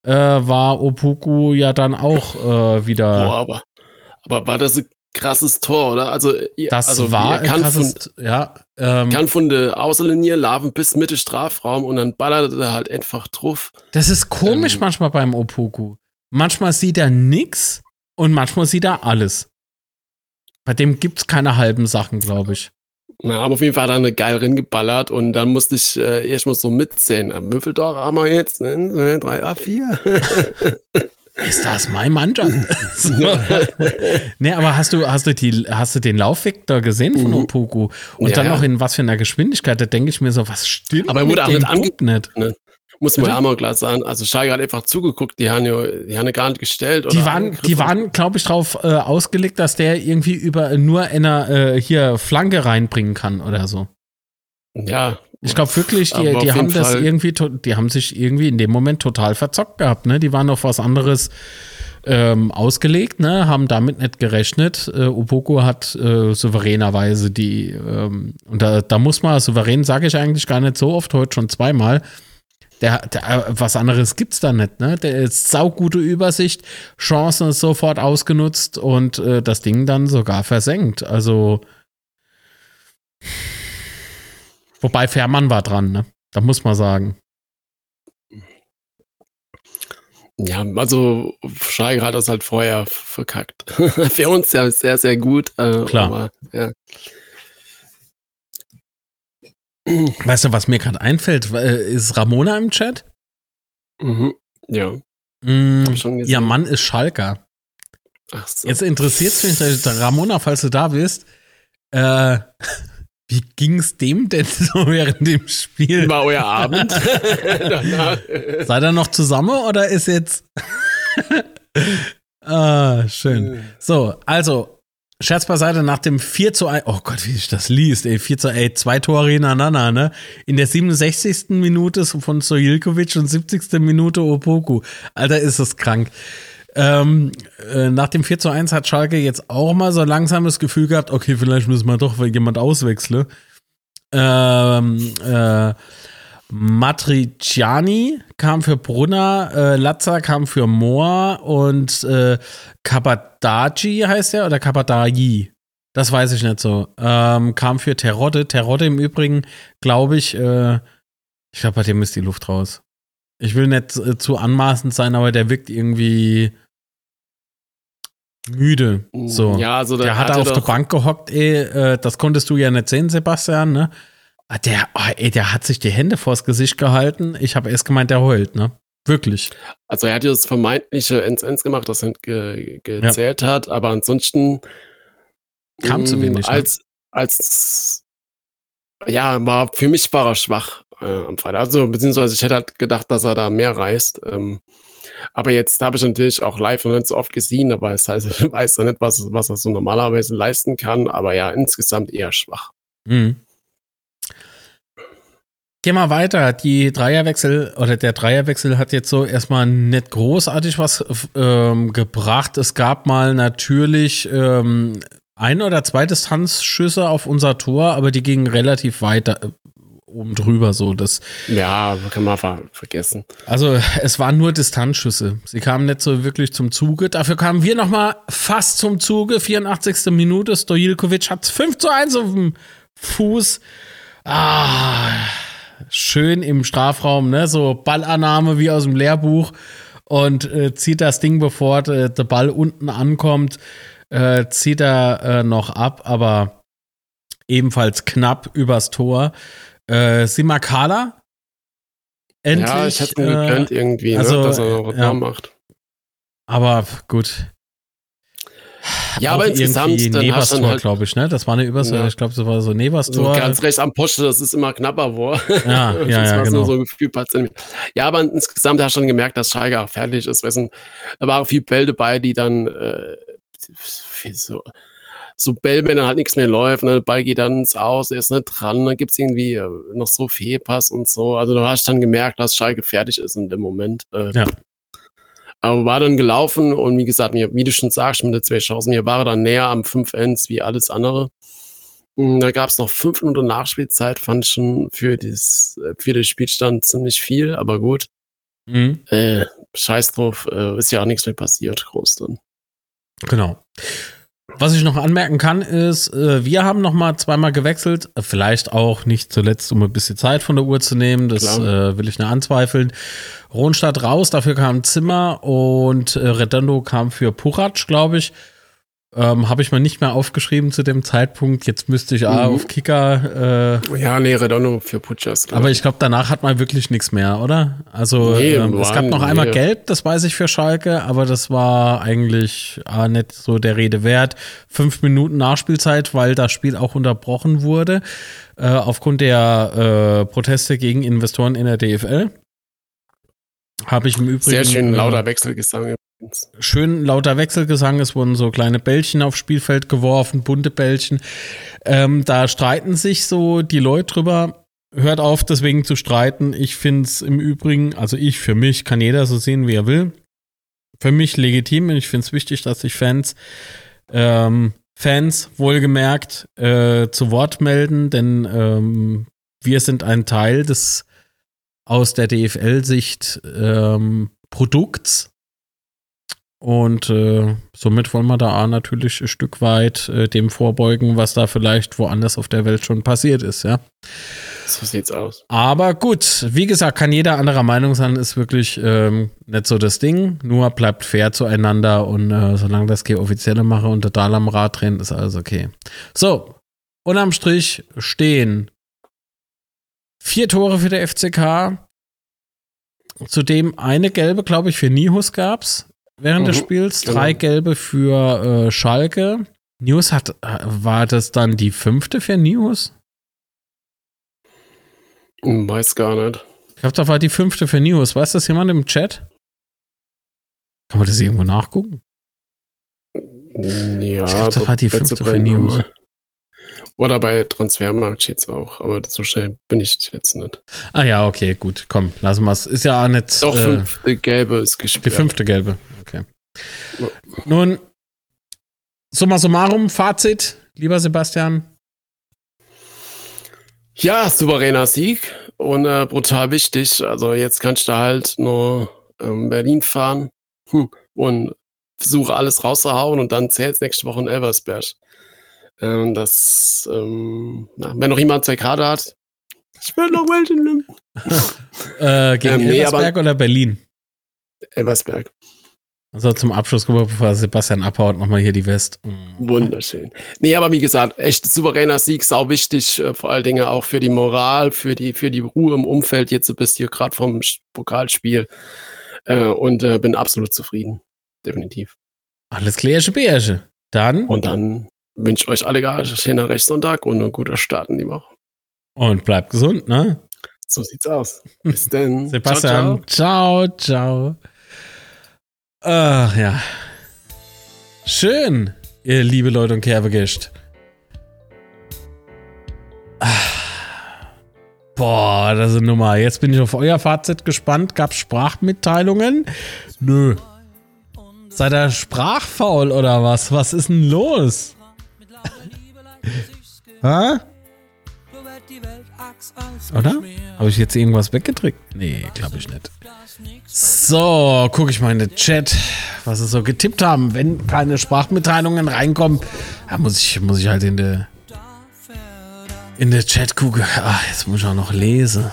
Äh, war Opoku ja dann auch äh, wieder. Boah, aber, aber war das krasses Tor, oder? Also, das also war kann krasses, von, ja. Ähm, kann von der Außenlinie laufen bis Mitte Strafraum und dann ballert er halt einfach drauf. Das ist komisch ähm, manchmal beim Opoku. Manchmal sieht er nix und manchmal sieht er alles. Bei dem gibt's keine halben Sachen, glaube ich. Na, aber auf jeden Fall hat er eine geil geballert und dann musste ich äh, erst mal so mitzählen. Am Müffeldorf haben wir jetzt ne, 3 A4. [LAUGHS] Ist das mein Mannschaft? [LAUGHS] nee, aber hast du, hast du, die, hast du den Laufweg da gesehen von mhm. Opoku? Und ja, dann noch in was für einer Geschwindigkeit? Da denke ich mir so, was stimmt aber er wurde auch nicht angeguckt. Ne? Muss man ja mal klar sagen. Also Schalke hat einfach zugeguckt, die haben ja, die haben ja gar nicht gestellt. die waren, die waren, glaube ich, darauf äh, ausgelegt, dass der irgendwie über nur in einer äh, hier Flanke reinbringen kann oder so. Ja, ich glaube wirklich, die, die haben das Fall. irgendwie, die haben sich irgendwie in dem Moment total verzockt gehabt, ne? Die waren auf was anderes ähm, ausgelegt, ne? Haben damit nicht gerechnet. Äh, Upoko hat äh, souveränerweise die, ähm, und da, da muss man, souverän sage ich eigentlich gar nicht so oft, heute schon zweimal. Der, der, äh, was anderes gibt's da nicht, ne? Der ist saugute Übersicht, Chancen sofort ausgenutzt und äh, das Ding dann sogar versenkt. Also Wobei Fährmann war dran, ne? Da muss man sagen. Ja, also Steiger hat das halt vorher verkackt. [LAUGHS] Für uns ja sehr, sehr gut. Äh, Klar. Aber, ja. Weißt du, was mir gerade einfällt? Äh, ist Ramona im Chat? Mhm. Ja. Mm, ihr Mann ist Schalker. Ach so. Jetzt interessiert es mich, Ramona, falls du da bist. Äh, [LAUGHS] wie ging's dem denn [LAUGHS] so während dem Spiel? War euer Abend? [LAUGHS] Seid ihr noch zusammen oder ist jetzt. ah, schön. So, also, Scherz beiseite, nach dem 4 zu 1, oh Gott, wie ich das liest, ey, 4 zu 1, zwei Tore hintereinander, ne? In der 67. Minute von Sojilkovic und 70. Minute Opoku. Alter, ist das krank. Ähm, äh, nach dem 4 zu 1 hat Schalke jetzt auch mal so langsam das Gefühl gehabt, okay, vielleicht müssen wir doch jemand auswechseln. Ähm, äh, Matriciani kam für Brunner, äh, Latza kam für Mohr und äh, Kabadaji heißt er oder Kabadaji? Das weiß ich nicht so. Ähm, kam für Terodde. Terodde im Übrigen, glaube ich, äh, ich glaube, bei dem ist die Luft raus. Ich will nicht äh, zu anmaßend sein, aber der wirkt irgendwie müde. So. Ja, also der, der hat auf der Bank gehockt, ey, äh, das konntest du ja nicht sehen, Sebastian, ne? Ah, der, oh, ey, der hat sich die Hände vors Gesicht gehalten. Ich habe erst gemeint, der heult, ne? Wirklich. Also er hat ja das vermeintliche Ends-Ends gemacht, das er ge gezählt ja. hat, aber ansonsten kam zu wenig. Ne? Als, ne? als ja, war für mich war er schwach äh, am Freitag. Also beziehungsweise ich hätte halt gedacht, dass er da mehr reißt. Ähm, aber jetzt habe ich natürlich auch live noch nicht so oft gesehen, aber es heißt, [LAUGHS] ich weiß ja nicht, was, was er so normalerweise leisten kann, aber ja, insgesamt eher schwach. Mhm. Gehen wir weiter. Die Dreierwechsel oder der Dreierwechsel hat jetzt so erstmal nicht großartig was ähm, gebracht. Es gab mal natürlich ähm, ein oder zwei Distanzschüsse auf unser Tor, aber die gingen relativ weit, oben drüber so. Das, ja, kann man ver vergessen. Also es waren nur Distanzschüsse. Sie kamen nicht so wirklich zum Zuge. Dafür kamen wir noch mal fast zum Zuge. 84. Minute. Stojilkovic hat 5 zu 1 auf dem Fuß. Ah, schön im Strafraum, ne? So Ballannahme wie aus dem Lehrbuch. Und äh, zieht das Ding, bevor äh, der Ball unten ankommt, äh, zieht er äh, noch ab, aber ebenfalls knapp übers Tor. Äh, Simakala. Endlich. Ja, ich hätte mir äh, gegönnt irgendwie, ne, also, ne, dass er noch ja, macht. Aber gut. Ja, aber insgesamt dann Nevers-Tor, halt, glaube ich, ne? Das war eine Übers, ja. ich glaube, das war so Nevers-Tor. So ganz rechts am Poste, das ist immer knapper war. [LAUGHS] Ja, ja, ja, genau. So ja, aber insgesamt hast du schon gemerkt, dass Schalke auch fertig ist. Weißt du, da waren viel Bälle dabei, die dann äh, so, so Bälle, wenn dann halt nichts mehr läuft, ne? der Ball geht dann ins Aus, er ist nicht dran, dann gibt es irgendwie äh, noch so Fehlpass und so. Also du hast dann gemerkt, dass Schalke fertig ist in dem Moment. Äh, ja. Aber war dann gelaufen und wie gesagt, mir, wie du schon sagst, mit der zwei Chancen, mir war dann näher am 5 Ends wie alles andere. Und hm, da gab es noch fünf Minuten Nachspielzeit, fand ich schon für, das, äh, für den Spielstand ziemlich viel, aber gut. Mhm. Äh, scheiß drauf, äh, ist ja auch nichts mehr passiert, groß dann. Genau. Was ich noch anmerken kann, ist, äh, wir haben noch mal zweimal gewechselt. Vielleicht auch nicht zuletzt, um ein bisschen Zeit von der Uhr zu nehmen. Das äh, will ich nicht anzweifeln. Ronstadt raus, dafür kam Zimmer und äh, Redondo kam für Puratsch, glaube ich. Ähm, Habe ich mal nicht mehr aufgeschrieben zu dem Zeitpunkt. Jetzt müsste ich mhm. auf Kicker. Äh, ja, nee, Redondo für Putschers. Aber ich glaube, danach hat man wirklich nichts mehr, oder? Also nee, ähm, es gab noch nee. einmal Gelb, das weiß ich für Schalke, aber das war eigentlich äh, nicht so der Rede wert. Fünf Minuten Nachspielzeit, weil das Spiel auch unterbrochen wurde äh, aufgrund der äh, Proteste gegen Investoren in der DFL. Habe ich im Übrigen. Sehr schön äh, lauter Wechselgesang übrigens. Schön lauter Wechselgesang. Es wurden so kleine Bällchen aufs Spielfeld geworfen, bunte Bällchen. Ähm, da streiten sich so die Leute drüber. Hört auf, deswegen zu streiten. Ich finde es im Übrigen, also ich für mich, kann jeder so sehen, wie er will. Für mich legitim. Ich finde es wichtig, dass sich Fans, ähm, Fans wohlgemerkt, äh, zu Wort melden, denn ähm, wir sind ein Teil des aus der DFL-Sicht ähm, Produkts. Und äh, somit wollen wir da natürlich ein Stück weit äh, dem vorbeugen, was da vielleicht woanders auf der Welt schon passiert ist, ja. So sieht's aus. Aber gut, wie gesagt, kann jeder anderer Meinung sein, ist wirklich ähm, nicht so das Ding. Nur bleibt fair zueinander und äh, solange das keine offizielle mache und total am Rad drehen, ist alles okay. So, unterm Strich stehen Vier Tore für der FCK. Zudem eine gelbe, glaube ich, für Nihus gab es während mhm, des Spiels. Drei genau. gelbe für äh, Schalke. Nihus hat, äh, war das dann die fünfte für Nihus? Hm, weiß gar nicht. Ich glaube, da war die fünfte für Nihus. Weiß das jemand im Chat? Kann man das irgendwo nachgucken? Ja, ich glaube, das war die fünfte für Nihus. Oder bei Transfermarkt jetzt auch, aber so schnell bin ich jetzt nicht. Ah ja, okay, gut, komm, lassen wir es. Ist ja auch nicht. Doch, äh, fünfte gelbe ist gespielt. Die fünfte gelbe, okay. Ja. Nun, summa summarum, Fazit, lieber Sebastian. Ja, souveräner Sieg und äh, brutal wichtig. Also jetzt kannst du halt nur ähm, Berlin fahren hm, und versuche alles rauszuhauen und dann zählt nächste Woche in Elversberg. Ähm, das, ähm, wenn noch jemand zwei Grade hat, ich will noch welche nehmen. [LAUGHS] äh, gegen ähm, nee, Elversberg oder Berlin? Elversberg. Also zum Abschluss, bevor Sebastian abhaut, nochmal hier die West. Mhm. Wunderschön. Nee, aber wie gesagt, echt souveräner Sieg, sau wichtig, äh, vor allen Dingen auch für die Moral, für die, für die Ruhe im Umfeld. Jetzt bist du hier gerade vom Pokalspiel äh, und äh, bin absolut zufrieden. Definitiv. Alles klärche Bärsche. Dann. Und dann wünsche euch alle gar einen schönen Rechtssonntag und einen guten Start in die Woche. Und bleibt gesund, ne? So sieht's aus. Bis [LAUGHS] dann. Sebastian, ciao, ciao. ciao. Ach ja. Schön, ihr liebe Leute und Kerbegischt. Boah, das ist eine Nummer. Jetzt bin ich auf euer Fazit gespannt. Gab's Sprachmitteilungen? Nö. Seid ihr sprachfaul oder was? Was ist denn los? Hä? Oder? Habe ich jetzt irgendwas weggedrückt? Nee, glaube ich nicht. So, gucke ich mal in den Chat, was sie so getippt haben. Wenn keine Sprachmitteilungen reinkommen, ja, muss, ich, muss ich halt in der in der Chat gucken. Ach, jetzt muss ich auch noch lesen.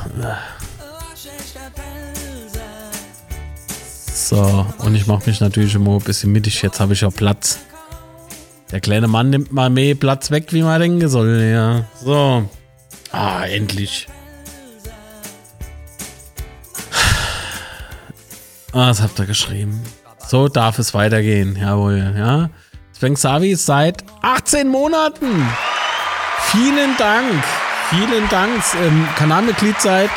So, und ich mache mich natürlich immer ein bisschen mittig. Jetzt habe ich auch Platz. Der kleine Mann nimmt mal mehr Platz weg, wie man denken soll. Ja. So. Ah, endlich. Ah, was habt ihr geschrieben? So darf es weitergehen. Jawohl, ja. Sven Xavi seit 18 Monaten. Vielen Dank. Vielen Dank. Ähm, Kanalmitglied seit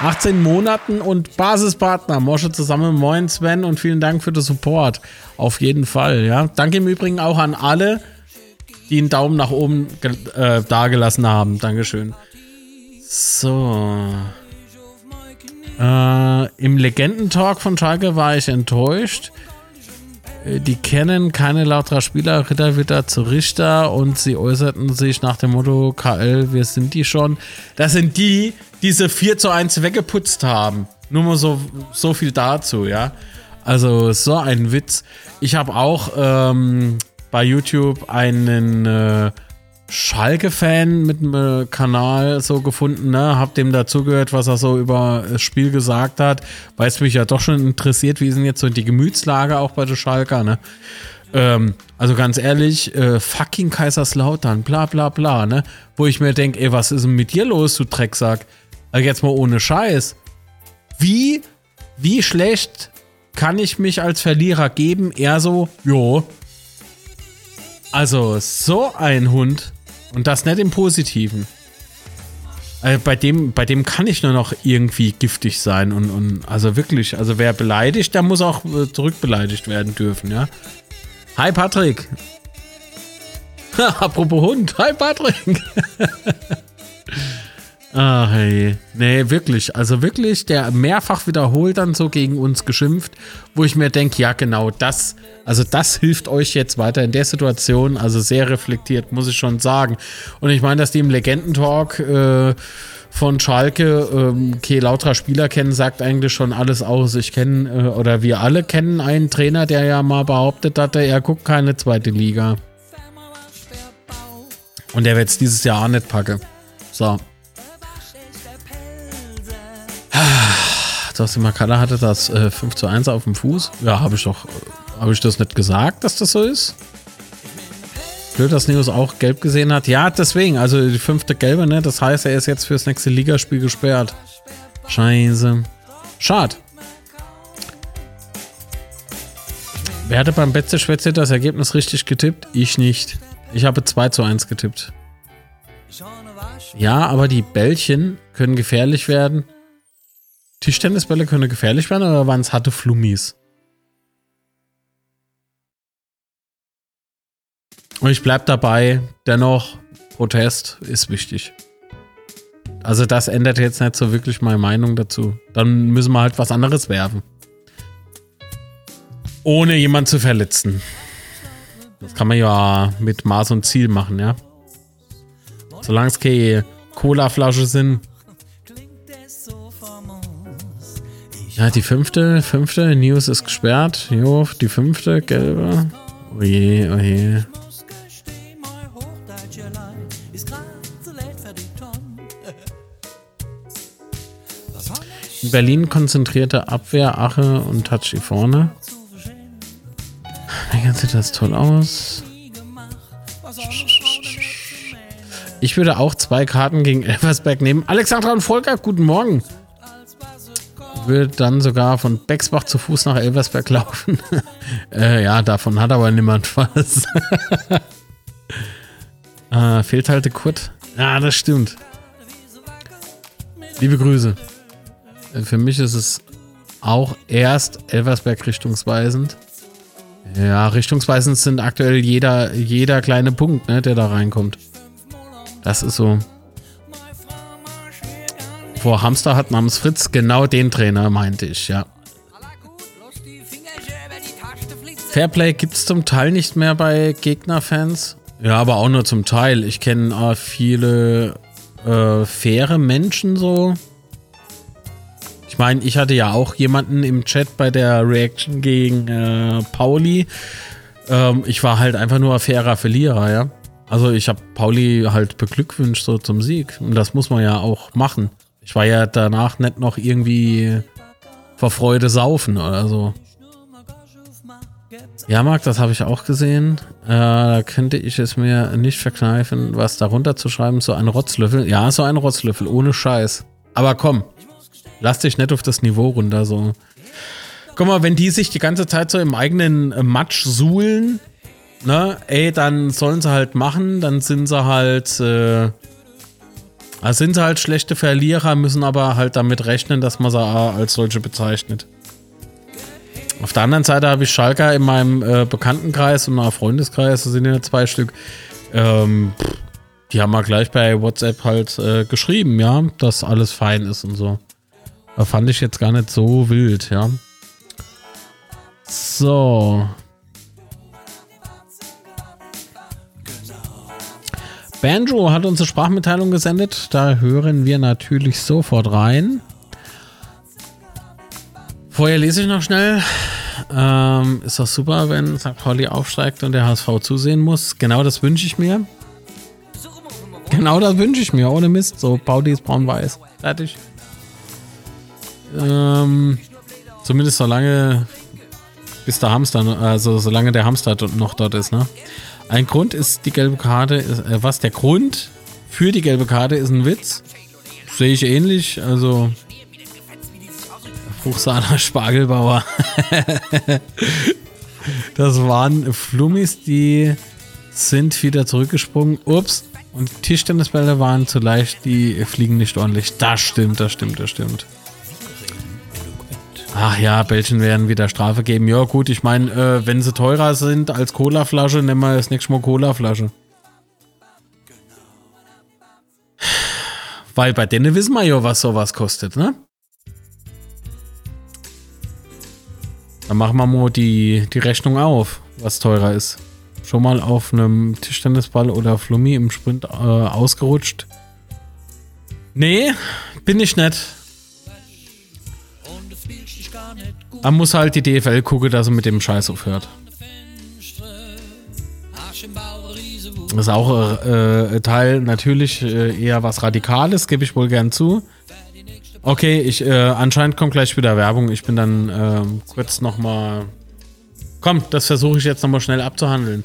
18 Monaten und Basispartner. Mosche zusammen. Moin Sven und vielen Dank für den Support. Auf jeden Fall, ja. Danke im Übrigen auch an alle, die einen Daumen nach oben äh, dagelassen haben. Dankeschön. So. Äh, Im Legendentalk von Schalke war ich enttäuscht. Äh, die kennen keine lauterer Spieler, Ritter wieder zu Richter und sie äußerten sich nach dem Motto, KL, wir sind die schon. Das sind die, die sie 4 zu 1 weggeputzt haben. Nur mal so, so viel dazu, ja. Also so ein Witz. Ich habe auch ähm, bei YouTube einen äh, Schalke-Fan mit einem äh, Kanal so gefunden, ne? Hab dem dazugehört, was er so über das Spiel gesagt hat, weil es mich ja doch schon interessiert, wie ist denn jetzt so die Gemütslage auch bei der Schalker, ne? Ähm, also ganz ehrlich, äh, fucking Kaiserslautern, bla bla bla, ne? Wo ich mir denke, ey, was ist denn mit dir los, du Drecksack? Also jetzt mal ohne Scheiß. Wie, wie schlecht kann ich mich als Verlierer geben? Er so, jo. Also, so ein Hund und das nicht im Positiven. Also bei dem, bei dem kann ich nur noch irgendwie giftig sein und, und also wirklich, also wer beleidigt, der muss auch äh, zurückbeleidigt werden dürfen, ja. Hi Patrick. [LAUGHS] Apropos Hund. Hi Patrick. [LAUGHS] Ach hey. Nee, wirklich. Also wirklich, der mehrfach wiederholt dann so gegen uns geschimpft, wo ich mir denke, ja genau, das, also das hilft euch jetzt weiter in der Situation. Also sehr reflektiert, muss ich schon sagen. Und ich meine, dass die im Legendentalk äh, von Schalke ähm, Ke lauter Spieler kennen, sagt eigentlich schon alles aus. Ich kenne, äh, oder wir alle kennen einen Trainer, der ja mal behauptet hatte, er guckt keine zweite Liga. Und der wird es dieses Jahr auch nicht packen. So. Sagst du, Makala hatte das äh, 5 zu 1 auf dem Fuß? Ja, habe ich doch. Äh, habe ich das nicht gesagt, dass das so ist? Blöd, dass Neos auch gelb gesehen hat. Ja, deswegen. Also die fünfte gelbe, ne? Das heißt, er ist jetzt fürs nächste Ligaspiel gesperrt. Scheiße. Schade. Wer hatte beim Betze Schwätze das Ergebnis richtig getippt? Ich nicht. Ich habe 2 zu 1 getippt. Ja, aber die Bällchen können gefährlich werden. Tischtennisbälle können gefährlich werden oder waren es harte Flummis? Und ich bleib dabei, dennoch, Protest ist wichtig. Also das ändert jetzt nicht so wirklich meine Meinung dazu. Dann müssen wir halt was anderes werfen. Ohne jemanden zu verletzen. Das kann man ja mit Maß und Ziel machen, ja. Solange es keine Cola-Flasche sind, Ja, die fünfte, fünfte, News ist gesperrt. Jo, die fünfte, gelbe. Oje, oje. In Berlin konzentrierte Abwehr, Ache und Tachi vorne. Wie sieht das toll aus? Ich würde auch zwei Karten gegen Elversberg nehmen. Alexandra und Volker, guten Morgen würde dann sogar von Bexbach zu Fuß nach Elversberg laufen. [LAUGHS] äh, ja, davon hat aber niemand [LAUGHS] was. [LAUGHS] äh, fehlt halt der Kurt. Ja, das stimmt. Liebe Grüße. Äh, für mich ist es auch erst Elversberg richtungsweisend. Ja, richtungsweisend sind aktuell jeder, jeder kleine Punkt, ne, der da reinkommt. Das ist so vor Hamster hat namens Fritz, genau den Trainer meinte ich, ja. Fairplay gibt es zum Teil nicht mehr bei Gegnerfans. Ja, aber auch nur zum Teil. Ich kenne äh, viele äh, faire Menschen so. Ich meine, ich hatte ja auch jemanden im Chat bei der Reaction gegen äh, Pauli. Ähm, ich war halt einfach nur ein fairer Verlierer, ja. Also ich habe Pauli halt beglückwünscht so zum Sieg. Und das muss man ja auch machen. Ich war ja danach nicht noch irgendwie vor Freude saufen oder so. Ja, Marc, das habe ich auch gesehen. Äh, da könnte ich es mir nicht verkneifen, was darunter zu schreiben. So ein Rotzlöffel. Ja, so ein Rotzlöffel, ohne Scheiß. Aber komm, lass dich nicht auf das Niveau runter. So. Guck mal, wenn die sich die ganze Zeit so im eigenen Matsch suhlen, ne, ey, dann sollen sie halt machen, dann sind sie halt, äh, also sind sie halt schlechte Verlierer, müssen aber halt damit rechnen, dass man sie als solche bezeichnet. Auf der anderen Seite habe ich Schalker in meinem äh, Bekanntenkreis und auch Freundeskreis, das sind ja zwei Stück, ähm, die haben mal gleich bei WhatsApp halt äh, geschrieben, ja, dass alles fein ist und so. Da fand ich jetzt gar nicht so wild, ja. So. Banjo hat uns eine Sprachmitteilung gesendet. Da hören wir natürlich sofort rein. Vorher lese ich noch schnell. Ähm, ist doch super, wenn St. Pauli aufsteigt und der HSV zusehen muss. Genau das wünsche ich mir. Genau das wünsche ich mir, ohne Mist. So, Pauli ist braun-weiß. Fertig. Ähm, zumindest solange bis der Hamster, also solange der Hamster noch dort ist, ne? Ein Grund ist die gelbe Karte, ist, äh, was der Grund für die gelbe Karte ist ein Witz. Sehe ich ähnlich, also Fruchsahner [LAUGHS] Spargelbauer. [LAUGHS] das waren Flummis, die sind wieder zurückgesprungen. Ups. Und Tischtennisbälle waren zu leicht, die fliegen nicht ordentlich. Das stimmt, das stimmt, das stimmt. Ach ja, Bällchen werden wieder Strafe geben. Ja, gut, ich meine, äh, wenn sie teurer sind als Colaflasche, nehmen wir das nächste Mal Colaflasche. Weil bei denen wissen wir ja, was sowas kostet, ne? Dann machen wir mal die, die Rechnung auf, was teurer ist. Schon mal auf einem Tischtennisball oder Flummi im Sprint äh, ausgerutscht? Nee, bin ich nicht. Man muss halt die DFL gucken, dass er mit dem Scheiß aufhört. Das ist auch äh, Teil natürlich äh, eher was Radikales, gebe ich wohl gern zu. Okay, ich äh, anscheinend kommt gleich wieder Werbung. Ich bin dann äh, kurz nochmal. Komm, das versuche ich jetzt nochmal schnell abzuhandeln.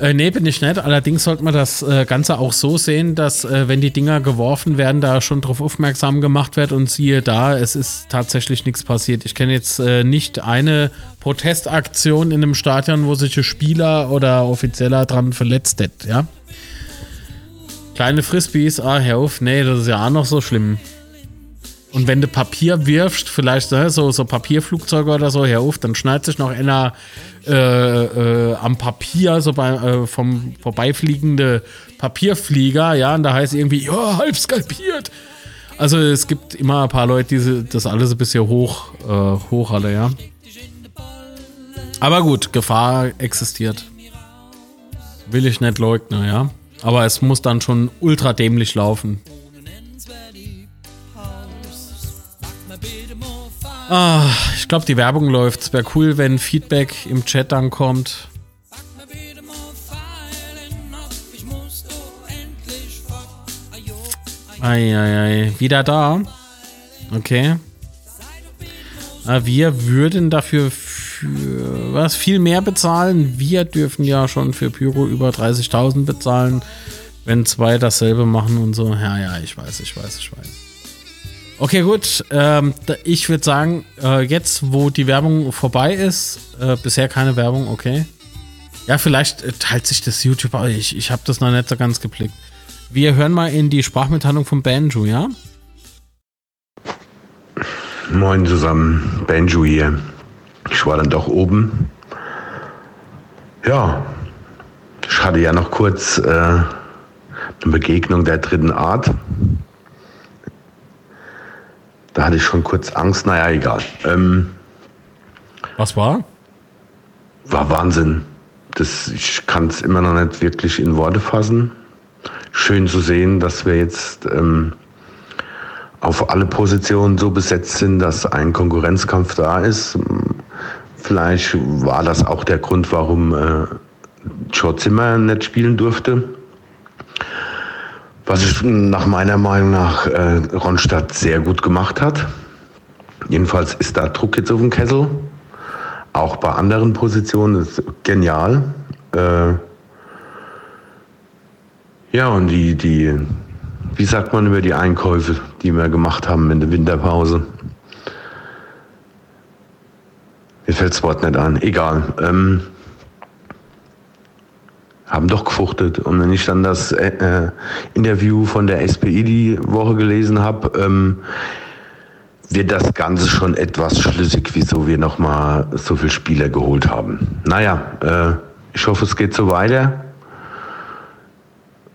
Äh, nee, bin ich nicht. Allerdings sollte man das äh, Ganze auch so sehen, dass äh, wenn die Dinger geworfen werden, da schon drauf aufmerksam gemacht wird und siehe da, es ist tatsächlich nichts passiert. Ich kenne jetzt äh, nicht eine Protestaktion in einem Stadion, wo sich ein Spieler oder Offizieller dran verletzt hat, ja. Kleine Frisbees, ah, hör auf, nee, das ist ja auch noch so schlimm. Und wenn du Papier wirfst, vielleicht ne, so, so Papierflugzeuge oder so, hör auf, dann schneidet sich noch einer äh, äh, am Papier, so bei, äh, vom vorbeifliegende Papierflieger, ja, und da heißt irgendwie, ja, halb skalpiert. Also es gibt immer ein paar Leute, die das alles ein bisschen hoch, äh, hoch alle, ja. Aber gut, Gefahr existiert. Will ich nicht leugnen, ja. Aber es muss dann schon ultra dämlich laufen. Ah, ich glaube, die Werbung läuft. Es wäre cool, wenn Feedback im Chat dann kommt. Eieiei, wieder da. Okay. Ah, wir würden dafür für was viel mehr bezahlen. Wir dürfen ja schon für Pyro über 30.000 bezahlen, wenn zwei dasselbe machen und so. Ja, ja, ich weiß, ich weiß, ich weiß. Okay, gut. Ähm, ich würde sagen, äh, jetzt, wo die Werbung vorbei ist, äh, bisher keine Werbung, okay. Ja, vielleicht äh, teilt sich das YouTube, ich, ich habe das noch nicht so ganz geblickt. Wir hören mal in die Sprachmitteilung von Banjo, ja? Moin zusammen, Banjo hier. Ich war dann doch oben. Ja, ich hatte ja noch kurz äh, eine Begegnung der dritten Art. Da hatte ich schon kurz Angst, naja, egal. Ähm, Was war? War Wahnsinn. Das, ich kann es immer noch nicht wirklich in Worte fassen. Schön zu sehen, dass wir jetzt ähm, auf alle Positionen so besetzt sind, dass ein Konkurrenzkampf da ist. Vielleicht war das auch der Grund, warum äh, Joe Zimmer nicht spielen durfte. Was ich nach meiner Meinung nach äh, Ronstadt sehr gut gemacht hat. Jedenfalls ist da Druck jetzt auf dem Kessel. Auch bei anderen Positionen ist genial. Äh, ja, und die, die, wie sagt man über die Einkäufe, die wir gemacht haben in der Winterpause? Mir fällt das Wort nicht an. Egal. Ähm, haben doch gefuchtet. Und wenn ich dann das äh, äh Interview von der SPI die Woche gelesen habe, ähm, wird das Ganze schon etwas schlüssig, wieso wir nochmal so viele Spieler geholt haben. Naja, äh, ich hoffe, es geht so weiter.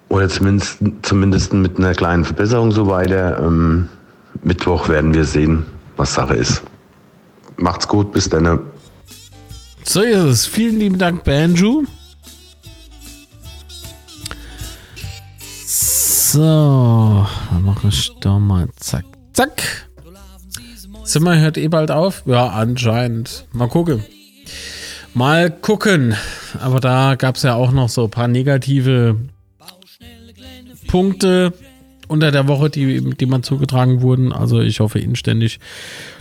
Oder zumindest, zumindest mit einer kleinen Verbesserung so weiter. Ähm, Mittwoch werden wir sehen, was Sache ist. Macht's gut, bis dann. So ist es. Vielen lieben Dank, Banjo. So, dann mache ich doch mal zack, zack. Zimmer hört eh bald auf? Ja, anscheinend. Mal gucken. Mal gucken. Aber da gab es ja auch noch so ein paar negative Punkte unter der Woche, die, die man zugetragen wurden. Also ich hoffe inständig,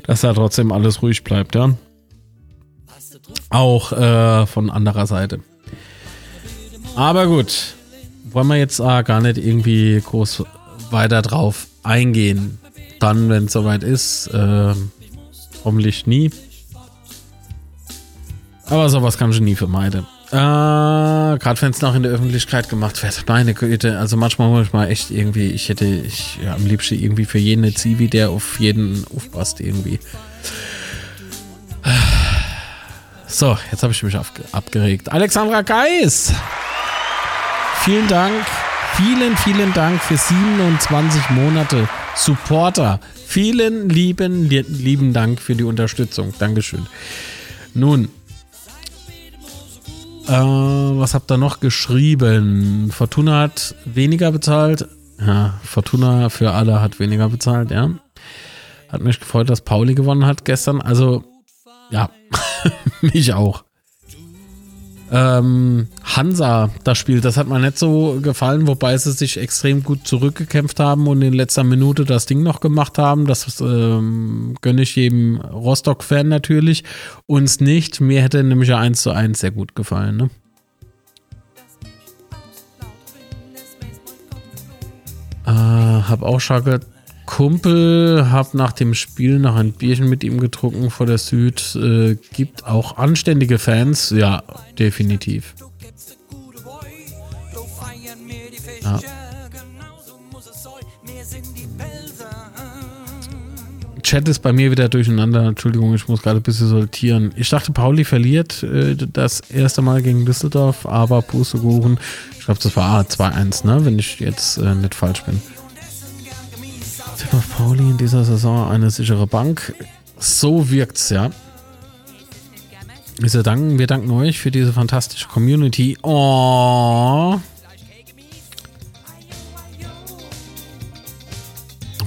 dass da trotzdem alles ruhig bleibt, ja. Auch äh, von anderer Seite. Aber gut. Wollen wir jetzt äh, gar nicht irgendwie groß weiter drauf eingehen dann, wenn es soweit ist. Äh, hoffentlich nie. Aber sowas kann ich nie vermeiden. Äh, Gerade wenn es noch in der Öffentlichkeit gemacht wird. Meine Güte, also manchmal muss ich mal echt irgendwie, ich hätte ich ja, am liebsten irgendwie für jeden eine Zivi, der auf jeden aufpasst irgendwie. So, jetzt habe ich mich abgeregt. Alexandra Geis! Vielen Dank, vielen, vielen Dank für 27 Monate Supporter. Vielen lieben, lieben Dank für die Unterstützung. Dankeschön. Nun, äh, was habt ihr noch geschrieben? Fortuna hat weniger bezahlt. Ja, Fortuna für alle hat weniger bezahlt, ja. Hat mich gefreut, dass Pauli gewonnen hat gestern. Also, ja, [LAUGHS] mich auch ähm, Hansa das Spiel. Das hat mir nicht so gefallen, wobei sie sich extrem gut zurückgekämpft haben und in letzter Minute das Ding noch gemacht haben. Das ähm, gönne ich jedem Rostock-Fan natürlich. Uns nicht. Mir hätte nämlich ja 1 zu 1 sehr gut gefallen. Ne? Äh, hab auch schon Kumpel, hab nach dem Spiel noch ein Bierchen mit ihm getrunken vor der Süd. Äh, gibt auch anständige Fans, ja, definitiv. Ja. Chat ist bei mir wieder durcheinander. Entschuldigung, ich muss gerade ein bisschen sortieren. Ich dachte, Pauli verliert äh, das erste Mal gegen Düsseldorf, aber Pustekuchen. Ich glaube, das war 2-1, ne? wenn ich jetzt äh, nicht falsch bin. Tipp auf Pauli in dieser Saison eine sichere Bank. So wirkt's, ja. Wir danken, wir danken euch für diese fantastische Community. Oh.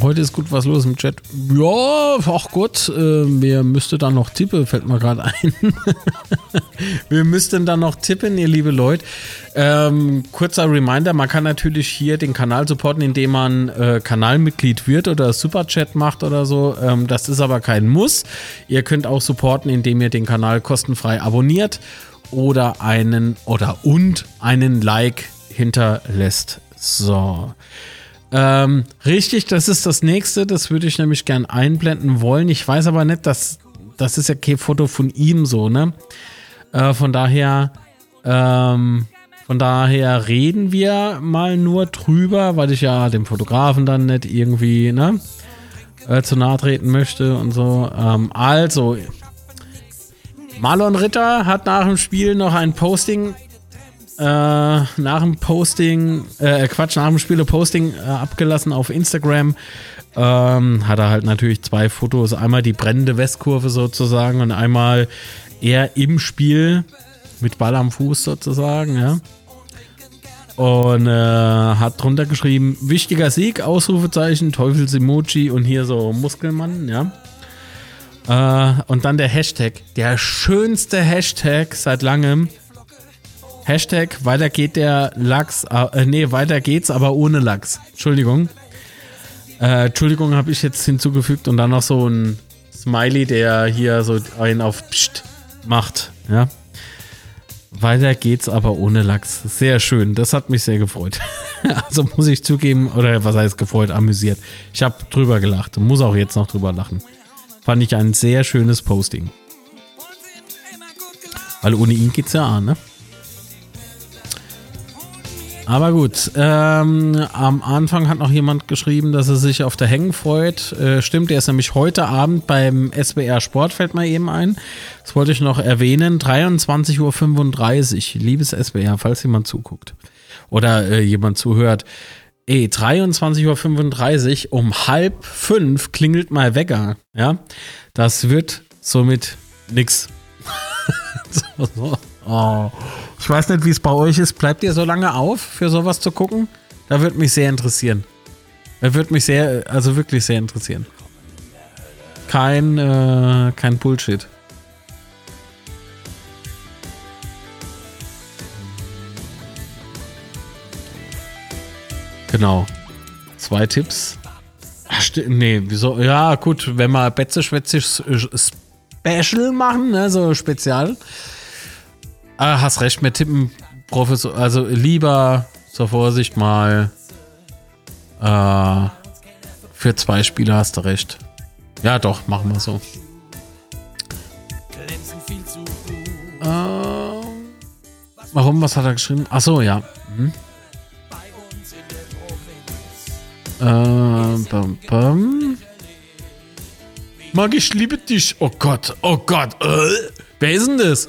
Heute ist gut was los im Chat. Ja, ach Gott, äh, wer müsste dann noch tippen, fällt mir gerade ein. [LAUGHS] wir müssten dann noch tippen, ihr liebe Leute. Ähm, kurzer Reminder, man kann natürlich hier den Kanal supporten, indem man äh, Kanalmitglied wird oder Superchat macht oder so. Ähm, das ist aber kein Muss. Ihr könnt auch supporten, indem ihr den Kanal kostenfrei abonniert oder einen oder und einen Like hinterlässt. So. Ähm, richtig, das ist das nächste. Das würde ich nämlich gern einblenden wollen. Ich weiß aber nicht, dass das ist ja kein Foto von ihm so, ne? Äh, von daher, ähm, von daher reden wir mal nur drüber, weil ich ja dem Fotografen dann nicht irgendwie, ne? Äh, zu nahe treten möchte und so. Ähm, also, Marlon Ritter hat nach dem Spiel noch ein Posting äh, nach dem Posting, äh, Quatsch, nach dem Spiele Posting äh, abgelassen auf Instagram. Ähm, hat er halt natürlich zwei Fotos. Einmal die brennende Westkurve sozusagen und einmal er im Spiel mit Ball am Fuß sozusagen, ja. Und äh, hat drunter geschrieben, wichtiger Sieg, Ausrufezeichen, Teufels-Emoji und hier so Muskelmann, ja. Äh, und dann der Hashtag, der schönste Hashtag seit langem, Hashtag weiter geht der Lachs, äh, nee, weiter geht's, aber ohne Lachs. Entschuldigung. Äh, Entschuldigung habe ich jetzt hinzugefügt und dann noch so ein Smiley, der hier so einen auf Psst macht. Ja. Weiter geht's aber ohne Lachs. Sehr schön. Das hat mich sehr gefreut. [LAUGHS] also muss ich zugeben, oder was heißt gefreut, amüsiert. Ich habe drüber gelacht und muss auch jetzt noch drüber lachen. Fand ich ein sehr schönes Posting. Weil ohne ihn geht's ja an, ne? Aber gut, ähm, am Anfang hat noch jemand geschrieben, dass er sich auf der Hängen freut. Äh, stimmt, er ist nämlich heute Abend beim SBR Sport, fällt mir eben ein. Das wollte ich noch erwähnen. 23.35 Uhr, liebes SBR, falls jemand zuguckt oder äh, jemand zuhört. Ey, 23.35 Uhr, um halb fünf klingelt mal Wecker. Ja, das wird somit nix. [LAUGHS] so, so. Oh. Ich weiß nicht, wie es bei euch ist. Bleibt ihr so lange auf, für sowas zu gucken? Da würde mich sehr interessieren. Da würde mich sehr, also wirklich sehr interessieren. Kein, äh, kein Bullshit. Genau. Zwei Tipps. Ach, nee, wieso? Ja, gut, wenn wir Betze Special machen, ne, so spezial. Ah, hast recht, mit tippen Professor, also lieber zur Vorsicht mal äh, für zwei Spieler hast du recht. Ja, doch, machen wir so. Äh, warum? Was hat er geschrieben? Ach so, ja. Hm. Äh, bam, bam. Mag ich liebe dich. Oh Gott, oh Gott. Äh, wer ist denn das?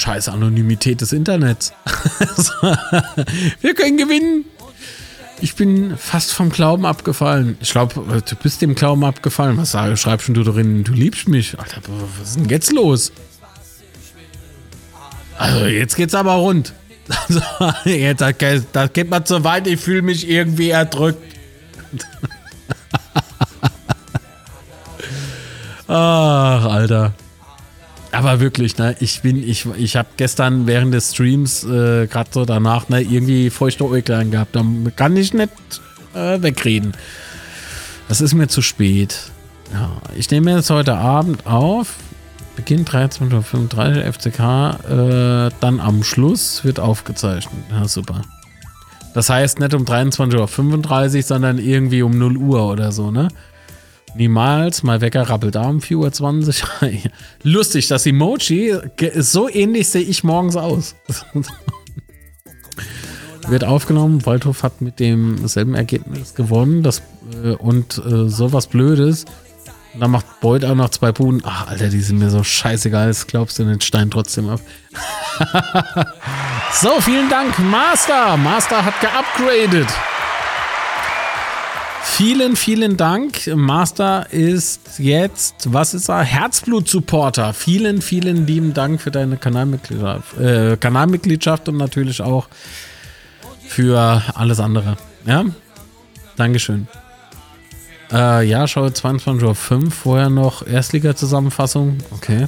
Scheiß Anonymität des Internets. [LAUGHS] Wir können gewinnen. Ich bin fast vom Glauben abgefallen. Ich glaube, du bist dem Glauben abgefallen. Was sag, schreibst du drin? Du liebst mich. Alter, was ist denn jetzt los? Also, jetzt geht's aber rund. [LAUGHS] Also, jetzt, das, das geht mal zu weit. Ich fühle mich irgendwie erdrückt. [LAUGHS] Ach, Alter. Aber wirklich, ne, ich bin, ich, ich habe gestern während des Streams, äh, gerade so danach, ne, irgendwie feuchte Äuglein gehabt. Da kann ich nicht äh, wegreden. Das ist mir zu spät. Ja, ich nehme jetzt heute Abend auf. Beginn 13.35 Uhr FCK. Äh, dann am Schluss wird aufgezeichnet. Ja, super. Das heißt nicht um 23.35 Uhr, sondern irgendwie um 0 Uhr oder so, ne? Niemals, mal Wecker rappelt um 4.20 Uhr. [LAUGHS] Lustig, das Emoji so ähnlich, sehe ich morgens aus. [LAUGHS] Wird aufgenommen, Waldhof hat mit demselben Ergebnis gewonnen das, äh, und äh, sowas Blödes. Und dann macht Beuth auch noch zwei Buden. Ach, Alter, die sind mir so scheißegal, das glaubst du den Stein trotzdem ab. [LAUGHS] so, vielen Dank, Master. Master hat geupgradet. Vielen, vielen Dank. Master ist jetzt, was ist er? Herzblut-Supporter. Vielen, vielen lieben Dank für deine Kanalmitgliedschaft, äh, Kanalmitgliedschaft und natürlich auch für alles andere. Ja, Dankeschön. Äh, ja, schaue 22.05 Uhr. Vorher noch Erstliga-Zusammenfassung. Okay.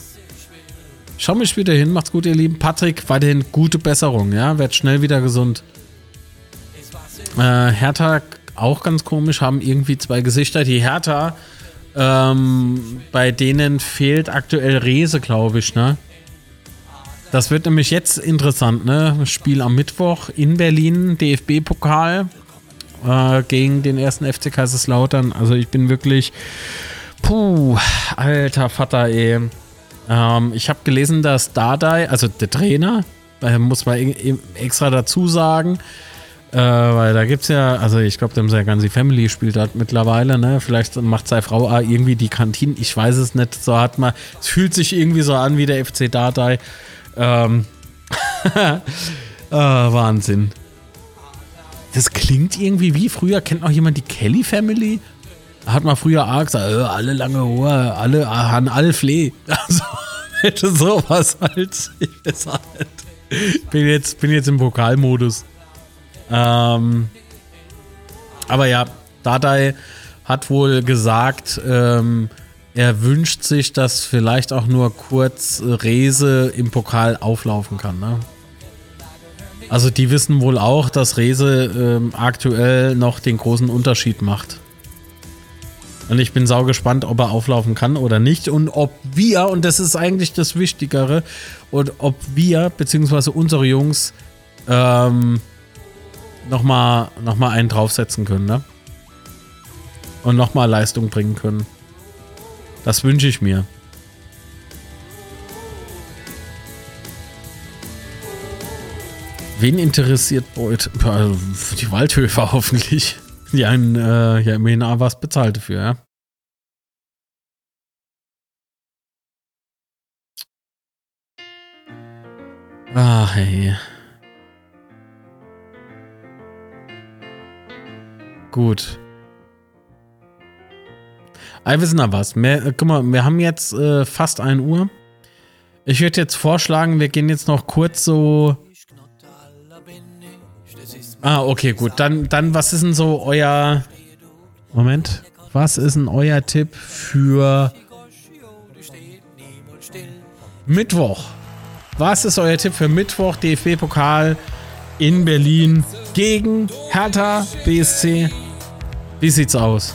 Schau mich wieder hin. Macht's gut, ihr Lieben. Patrick, weiterhin gute Besserung. Ja, werd schnell wieder gesund. Äh, Hertha auch ganz komisch, haben irgendwie zwei Gesichter. Die Hertha, ähm, bei denen fehlt aktuell Rese, glaube ich, ne? Das wird nämlich jetzt interessant, ne? Spiel am Mittwoch in Berlin, DFB-Pokal äh, gegen den ersten FC Kaiserslautern. Also ich bin wirklich, puh, alter Vater, ey. Ähm, ich habe gelesen, dass Dardai, also der Trainer, äh, muss man extra dazu sagen, äh, weil da gibt es ja, also ich glaube, dem sei ganze Family spielt dort mittlerweile, ne? Vielleicht macht seine Frau auch irgendwie die Kantine, ich weiß es nicht. So hat man, es fühlt sich irgendwie so an wie der FC Dardai. Ähm, oh, [LAUGHS] Wahnsinn. Das klingt irgendwie wie früher. Kennt noch jemand die Kelly Family? Hat man früher auch gesagt, äh, alle lange Haare, alle haben alle Flee. [LAUGHS] Also, hätte sowas halt. [LAUGHS] Ich weiß nicht. Bin jetzt, bin jetzt im Pokalmodus. Ähm, aber ja, Dadai hat wohl gesagt, ähm, er wünscht sich, dass vielleicht auch nur kurz Rese im Pokal auflaufen kann. Ne? Also die wissen wohl auch, dass Rese ähm, aktuell noch den großen Unterschied macht. Und ich bin sau gespannt, ob er auflaufen kann oder nicht und ob wir, und das ist eigentlich das Wichtigere, und ob wir, beziehungsweise unsere Jungs, ähm, nochmal noch mal einen draufsetzen können, ne? Und nochmal Leistung bringen können. Das wünsche ich mir. Wen interessiert Beut? Die Waldhöfer [LAUGHS] hoffentlich. Die einen äh, ja immerhin was bezahlt dafür, ja. Ah, hey. Gut. Aber wissen wir was. Mehr, äh, guck mal, wir haben jetzt äh, fast 1 Uhr. Ich würde jetzt vorschlagen, wir gehen jetzt noch kurz so. Ah, okay, gut. Dann, dann was ist denn so euer. Moment. Was ist denn euer Tipp für Mittwoch? Was ist euer Tipp für Mittwoch DFB-Pokal in Berlin gegen Hertha BSC? Wie sieht's aus?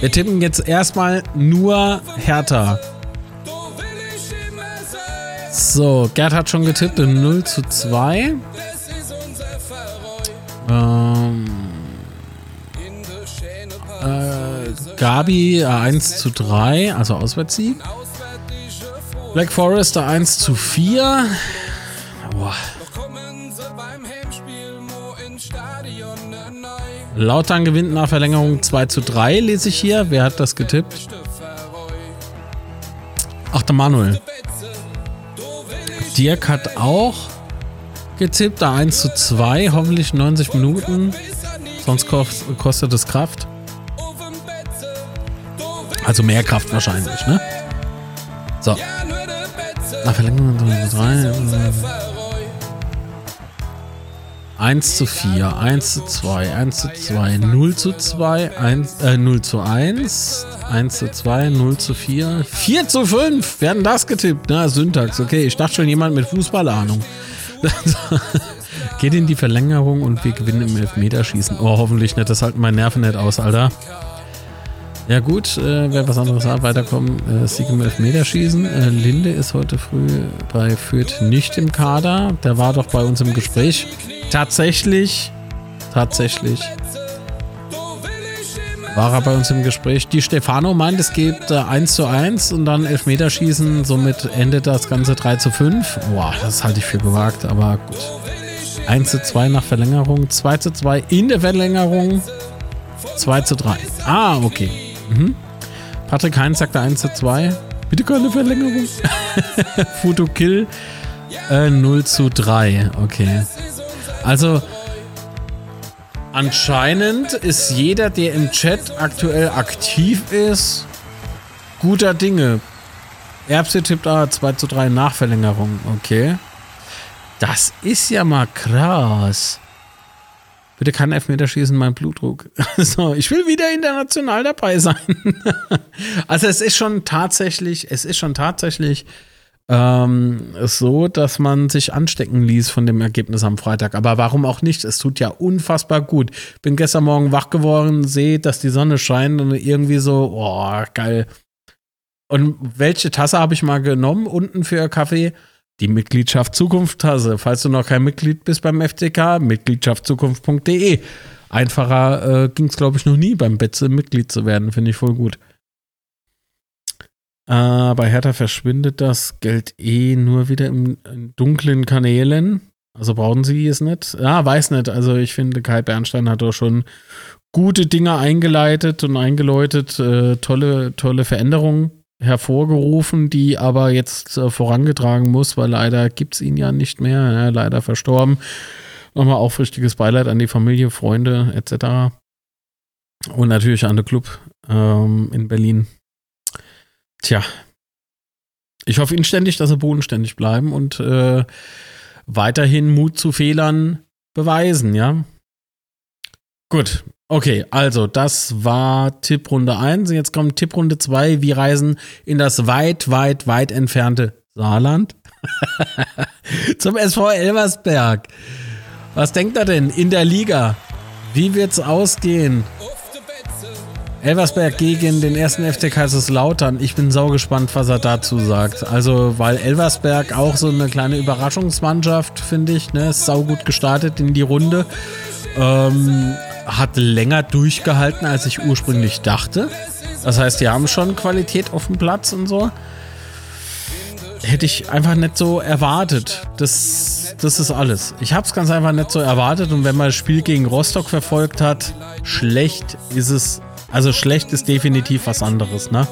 Wir tippen jetzt erstmal nur Hertha. So, Gerd hat schon getippt in 0 zu 2. Ähm, äh, Gabi 1 zu 3, also Auswärtssieg. Black Forest 1 zu 4. Boah. Lautern gewinnt nach Verlängerung 2 zu 3, lese ich hier. Wer hat das getippt? Ach, der Manuel. Dirk hat auch getippt, da 1 zu 2, hoffentlich 90 Minuten. Sonst kostet es Kraft. Also mehr Kraft wahrscheinlich, ne? So. Nach Verlängerung 3. 1 zu 4, 1 zu 2, 1 zu 2, 0 zu 2, 1, äh, 0 zu 1, 1 zu 2, 0 zu 4, 4 zu 5. Wir hatten das getippt. Na, Syntax, okay. Ich dachte schon jemand mit Fußballahnung. [LAUGHS] Geht in die Verlängerung und wir gewinnen im Elfmeterschießen. Oh, hoffentlich nicht. Das halten meine Nerven nicht aus, Alter. Ja gut, äh, wer was anderes hat, weiterkommen. Äh, Sieg im Elfmeterschießen. Äh, Linde ist heute früh bei Fürth nicht im Kader. Der war doch bei uns im Gespräch. Tatsächlich, tatsächlich war er bei uns im Gespräch. Die Stefano meint, es äh, 1 zu 1 und dann Elfmeterschießen. Somit endet das Ganze 3 zu 5. Boah, das halte ich für gewagt, aber gut. 1 zu 2 nach Verlängerung, 2 zu 2 in der Verlängerung, 2 zu 3. Ah, okay. Mhm. Patrick Heinz sagte 1 zu 2. Bitte keine Verlängerung. [LAUGHS] Foto Kill äh, 0 zu 3. Okay. Also anscheinend ist jeder, der im Chat aktuell aktiv ist, guter Dinge. Erbse tippt A 2 zu 3 Nachverlängerung. Okay. Das ist ja mal krass. Bitte kein Elfmeterschießen, mein Blutdruck. [LAUGHS] so, ich will wieder international dabei sein. [LAUGHS] also es ist schon tatsächlich, es ist schon tatsächlich ähm, so, dass man sich anstecken ließ von dem Ergebnis am Freitag. Aber warum auch nicht? Es tut ja unfassbar gut. Bin gestern Morgen wach geworden, sehe, dass die Sonne scheint und irgendwie so, oh, geil. Und welche Tasse habe ich mal genommen unten für Kaffee? die Mitgliedschaft Zukunft Tasse. Falls du noch kein Mitglied bist beim FCK, mitgliedschaftszukunft.de. Einfacher äh, ging es, glaube ich, noch nie beim Betze Mitglied zu werden. Finde ich voll gut. Äh, bei Hertha verschwindet das Geld eh nur wieder im, in dunklen Kanälen. Also brauchen sie es nicht. Ja, weiß nicht. Also ich finde, Kai Bernstein hat doch schon gute Dinge eingeleitet und eingeläutet. Äh, tolle, tolle Veränderungen hervorgerufen, die aber jetzt äh, vorangetragen muss, weil leider gibt es ihn ja nicht mehr, ja, leider verstorben. Nochmal aufrichtiges Beileid an die Familie, Freunde etc. Und natürlich an den Club ähm, in Berlin. Tja, ich hoffe inständig, dass sie bodenständig bleiben und äh, weiterhin Mut zu Fehlern beweisen, ja. Gut, Okay, also das war Tipprunde 1. Jetzt kommt Tipprunde 2. Wir reisen in das weit, weit, weit entfernte Saarland. [LAUGHS] Zum SV Elversberg. Was denkt er denn in der Liga? Wie wird's ausgehen? Elversberg gegen den ersten FC Kaiserslautern. Ich bin saugespannt, was er dazu sagt. Also, weil Elversberg auch so eine kleine Überraschungsmannschaft, finde ich, ne, ist saugut gestartet in die Runde. Ähm, hat länger durchgehalten, als ich ursprünglich dachte. Das heißt, die haben schon Qualität auf dem Platz und so. hätte ich einfach nicht so erwartet. Das, das ist alles. Ich habe es ganz einfach nicht so erwartet und wenn man das Spiel gegen Rostock verfolgt hat, schlecht ist es. Also schlecht ist definitiv was anderes, ne?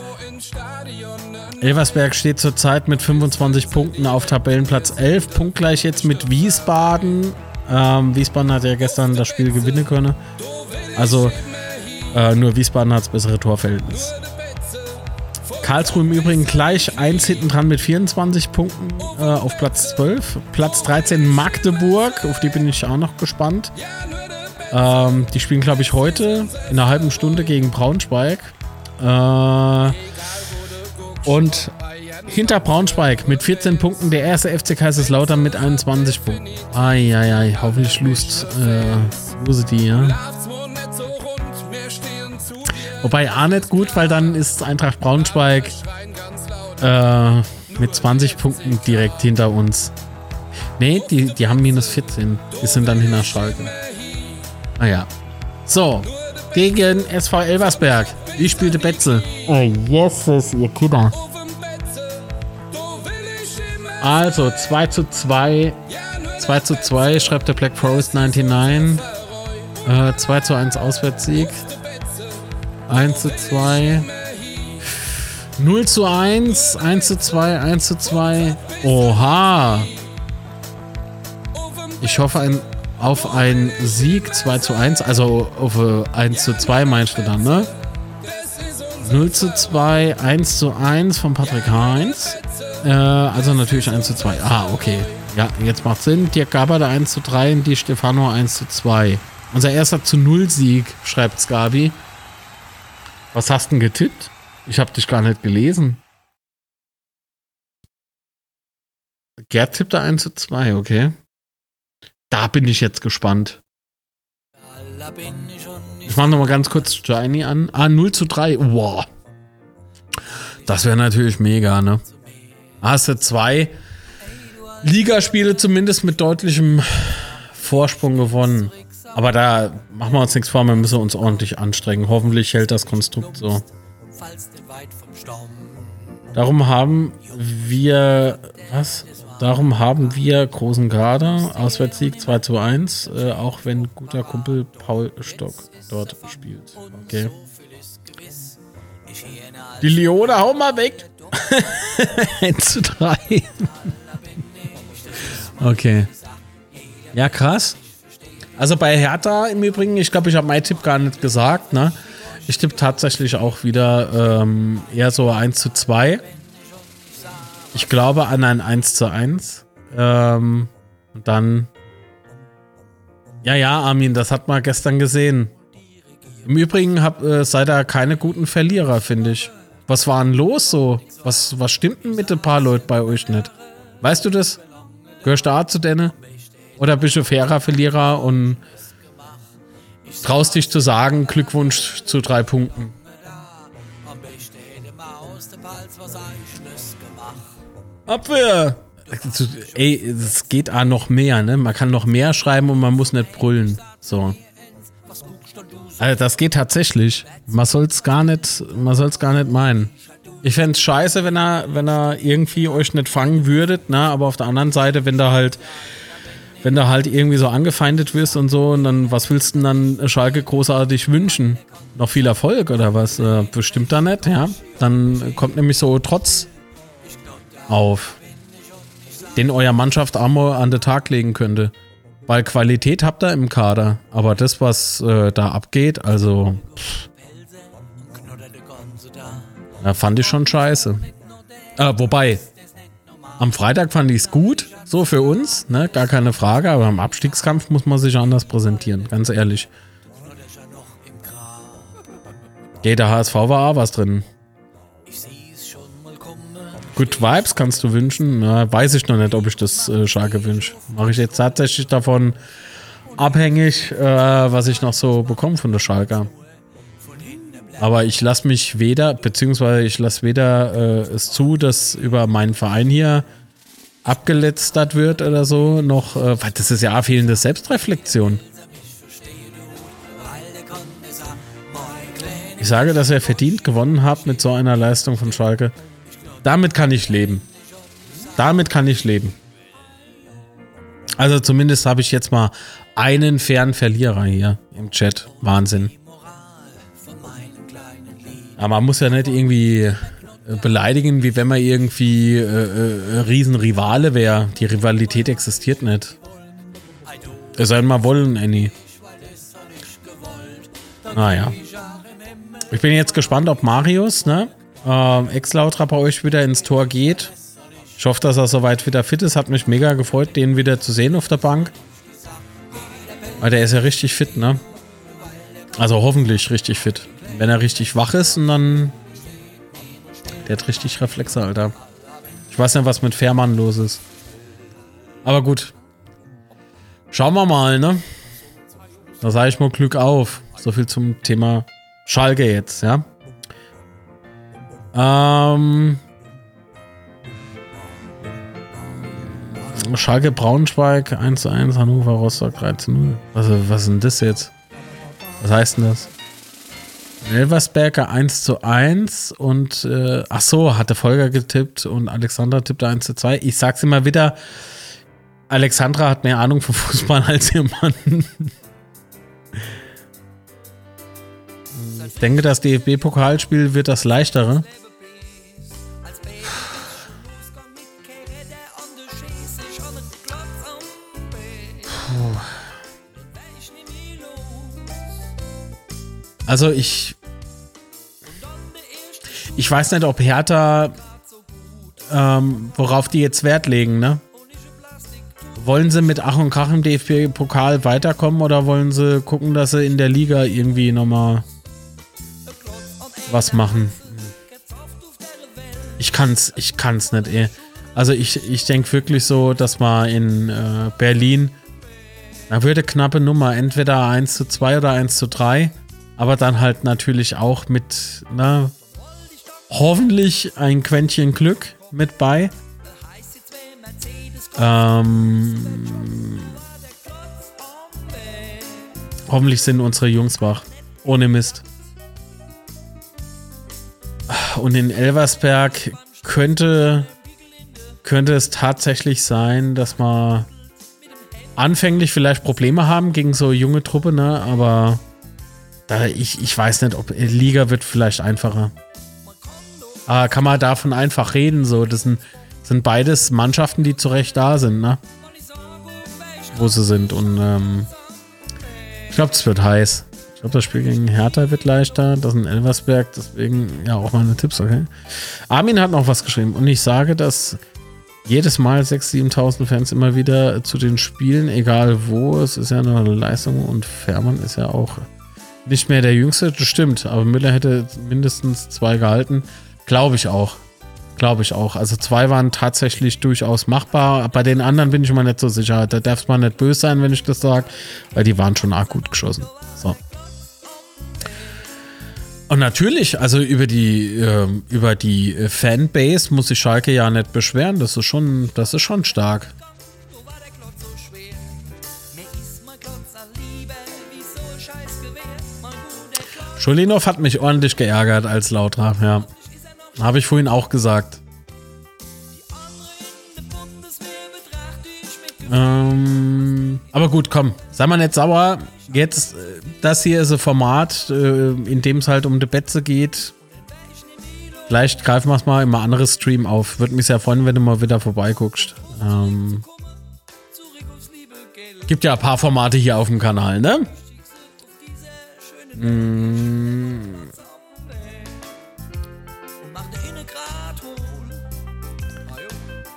Elversberg steht zurzeit mit 25 Punkten auf Tabellenplatz 11, punktgleich jetzt mit Wiesbaden. Ähm, Wiesbaden hat ja gestern das Spiel gewinnen können. Also äh, nur Wiesbaden hat das bessere Torverhältnis. Karlsruhe im Übrigen gleich eins hinten dran mit 24 Punkten äh, auf Platz 12. Platz 13 Magdeburg, auf die bin ich auch noch gespannt. Ähm, die spielen, glaube ich, heute in einer halben Stunde gegen Braunschweig. Äh, und hinter Braunschweig mit 14 Punkten der erste FC Kaiserslautern mit 21 Punkten. Eieiei, hoffentlich lust, äh, lose die, ja. Wobei auch nicht gut, weil dann ist Eintracht Braunschweig äh, mit 20 Punkten direkt hinter uns. Nee, die, die haben minus 14. Die sind dann hinter Schalke. Naja. So. Gegen SV Elversberg. Wie spielte Betzel? Oh, Jesus, ihr Kinder. Also, 2 zu 2. 2 zu 2 schreibt der Black Forest 99. Äh, 2 zu 1 Auswärtssieg. 1 zu 2. 0 zu 1. 1 zu 2. 1 zu 2. Oha. Ich hoffe ein, auf einen Sieg 2 zu 1. Also auf 1 zu 2 meinst du dann, ne? 0 zu 2, 1 zu 1 von Patrick Heinz. Äh, also natürlich 1 zu 2. Ah, okay. Ja, jetzt macht Sinn. Dirk Gaber der 1 zu 3 und die Stefano 1 zu 2. Unser erster zu 0 Sieg, schreibt Skabi. Was hast denn getippt? Ich habe dich gar nicht gelesen. Gerd tippte 1 zu 2, okay. Da bin ich jetzt gespannt. Ich mache nochmal ganz kurz Shiny an. Ah, 0 zu 3. Wow. Das wäre natürlich mega, ne? Hast du zwei Ligaspiele zumindest mit deutlichem Vorsprung gewonnen. Aber da machen wir uns nichts vor, wir müssen uns ordentlich anstrengen. Hoffentlich hält das Konstrukt so. Darum haben wir. Was? Darum haben wir großen Kader. Auswärtssieg 2 zu 1. Äh, auch wenn guter Kumpel Paul Stock dort spielt. Okay. Die Leone, hau mal weg! [LAUGHS] 1 zu 3. okay. Ja, krass. Also bei Hertha im Übrigen, ich glaube, ich habe meinen Tipp gar nicht gesagt, ne? Ich tippe tatsächlich auch wieder ähm, eher so 1 zu 2. Ich glaube an ein 1 zu 1. Ähm, und dann. Ja, ja, Armin, das hat man gestern gesehen. Im Übrigen hab, äh, seid ihr keine guten Verlierer, finde ich. Was war denn los so? Was, was stimmt denn mit ein paar Leuten bei euch nicht? Weißt du das? Gehörst du da zu denen? Oder bist du fairer Verlierer und traust dich zu sagen, Glückwunsch zu drei Punkten? Abwehr! Ey, es geht auch noch mehr, ne? Man kann noch mehr schreiben und man muss nicht brüllen. So. Also das geht tatsächlich. Man soll es gar nicht, man soll es gar nicht meinen. Ich fände scheiße, wenn er, wenn er irgendwie euch nicht fangen würdet, ne? Aber auf der anderen Seite, wenn da halt wenn du halt irgendwie so angefeindet wirst und so, und dann, was willst du denn dann Schalke großartig wünschen? Noch viel Erfolg oder was? Äh, bestimmt da nicht, ja. Dann kommt nämlich so Trotz auf, den euer Mannschaft Armor an den Tag legen könnte. Weil Qualität habt ihr im Kader, aber das, was äh, da abgeht, also. Ja, fand ich schon scheiße. Äh, wobei, am Freitag fand ich es gut, so für uns, ne? gar keine Frage, aber im Abstiegskampf muss man sich anders präsentieren, ganz ehrlich. Geht der HSV war auch was drin. Good Vibes kannst du wünschen. Na, weiß ich noch nicht, ob ich das äh, Schalke wünsche. Mache ich jetzt tatsächlich davon abhängig, äh, was ich noch so bekomme von der Schalke. Aber ich lasse mich weder, beziehungsweise ich lasse weder äh, es zu, dass über meinen Verein hier abgeletztert wird oder so, noch, äh, weil das ist ja fehlende Selbstreflexion. Ich sage, dass ihr verdient gewonnen habt mit so einer Leistung von Schalke. Damit kann ich leben. Damit kann ich leben. Also zumindest habe ich jetzt mal einen fairen Verlierer hier im Chat. Wahnsinn. Aber man muss ja nicht irgendwie äh, beleidigen, wie wenn man irgendwie äh, äh, Riesenrivale wäre. Die Rivalität existiert nicht. Es soll mal wollen, Annie. Naja. Ich bin jetzt gespannt, ob Marius, ne? Äh, Ex-Lautra bei euch wieder ins Tor geht. Ich hoffe, dass er soweit wieder fit ist. Hat mich mega gefreut, den wieder zu sehen auf der Bank. Weil der ist ja richtig fit, ne? Also hoffentlich richtig fit. Wenn er richtig wach ist und dann. Der hat richtig Reflexe, Alter. Ich weiß nicht, was mit Fährmann los ist. Aber gut. Schauen wir mal, ne? Da sage ich mal Glück auf. So viel zum Thema Schalke jetzt, ja? Ähm. Schalke Braunschweig 1 zu 1, Hannover Rostock 3 zu 0. Also, was ist denn das jetzt? Was heißt denn das? Elversberger 1 zu 1 und äh, ach so, hatte Volker getippt und Alexandra tippte 1 zu 2. Ich sag's immer wieder, Alexandra hat mehr Ahnung vom Fußball [LAUGHS] als ihr Mann. Ich denke, das DFB-Pokalspiel wird das leichtere. Also ich. Ich weiß nicht, ob Hertha, ähm, worauf die jetzt Wert legen, ne? Wollen sie mit Ach und Krach im DFB-Pokal weiterkommen oder wollen sie gucken, dass sie in der Liga irgendwie nochmal was machen? Ich kann's, ich kann's nicht, ey. Also ich, ich denke wirklich so, dass man in äh, Berlin, da würde knappe Nummer, entweder 1 zu 2 oder 1 zu 3 aber dann halt natürlich auch mit, na, hoffentlich ein Quäntchen Glück mit bei. Ähm, hoffentlich sind unsere Jungs wach. Ohne Mist. Und in Elversberg könnte, könnte es tatsächlich sein, dass wir anfänglich vielleicht Probleme haben gegen so junge Truppe, ne? Aber da, ich, ich weiß nicht, ob Liga wird vielleicht einfacher. Aber kann man davon einfach reden, so. Das sind, sind beides Mannschaften, die zu Recht da sind, ne? Wo sie sind. Und ähm, ich glaube, es wird heiß. Ich glaube, das Spiel gegen Hertha wird leichter. Das ist ein Elversberg, deswegen ja auch meine Tipps, okay? Armin hat noch was geschrieben und ich sage, dass jedes Mal 6.000, 7.000 Fans immer wieder zu den Spielen, egal wo, es ist ja eine Leistung und Fährmann ist ja auch nicht mehr der Jüngste, das stimmt, aber Müller hätte mindestens zwei gehalten. Glaube ich auch. Glaube ich auch. Also zwei waren tatsächlich durchaus machbar. Bei den anderen bin ich mir nicht so sicher. Da darf man nicht böse sein, wenn ich das sage, weil die waren schon arg gut geschossen. So. Und natürlich, also über die, äh, über die Fanbase muss sich Schalke ja nicht beschweren. Das ist schon, das ist schon stark. Schulinov hat mich ordentlich geärgert als Lautra, ja. Habe ich vorhin auch gesagt. Ähm, aber gut, komm, sei mal nicht sauer. Jetzt, äh, das hier ist ein Format, äh, in dem es halt um die Betze geht. Vielleicht greifen wir es mal in ein anderes Stream auf. Würde mich sehr freuen, wenn du mal wieder vorbeiguckst. Ähm, gibt ja ein paar Formate hier auf dem Kanal, ne? Mm.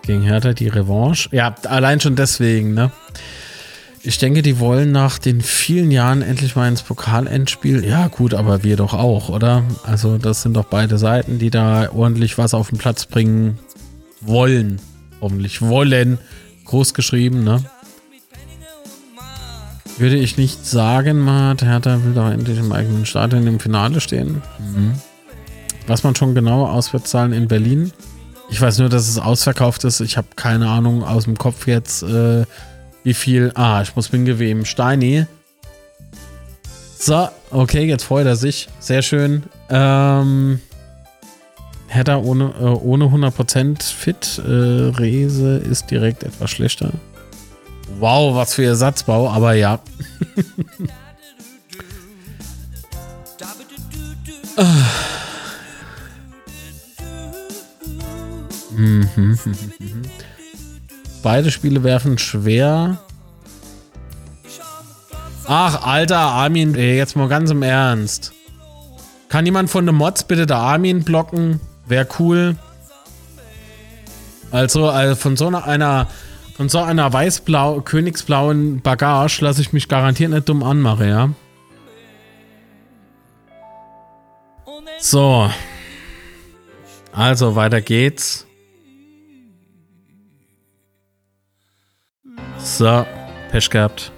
Gegen Hertha die Revanche. Ja, allein schon deswegen, ne? Ich denke, die wollen nach den vielen Jahren endlich mal ins Pokalendspiel. Ja, gut, aber wir doch auch, oder? Also, das sind doch beide Seiten, die da ordentlich was auf den Platz bringen wollen. Hoffentlich wollen. Groß geschrieben, ne? Würde ich nicht sagen, Mart. Hertha will doch endlich im eigenen Stadion im Finale stehen. Mhm. Was man schon genau Auswärtszahlen in Berlin. Ich weiß nur, dass es ausverkauft ist. Ich habe keine Ahnung aus dem Kopf jetzt, äh, wie viel. Ah, ich muss Binge wem. Steini. So, okay, jetzt freut er sich. Sehr schön. Ähm, Hertha ohne, äh, ohne 100% fit. Äh, Rese ist direkt etwas schlechter. Wow, was für Ersatzbau, aber ja. Beide Spiele werfen schwer. Ach, alter Armin, ey, jetzt mal ganz im Ernst. Kann jemand von den Mods bitte der Armin blocken? Wäre cool. Also, also von so einer, von so einer weiß-blau, königsblauen Bagage lasse ich mich garantiert nicht dumm anmachen, ja. So. Also, weiter geht's. So, Pech gehabt.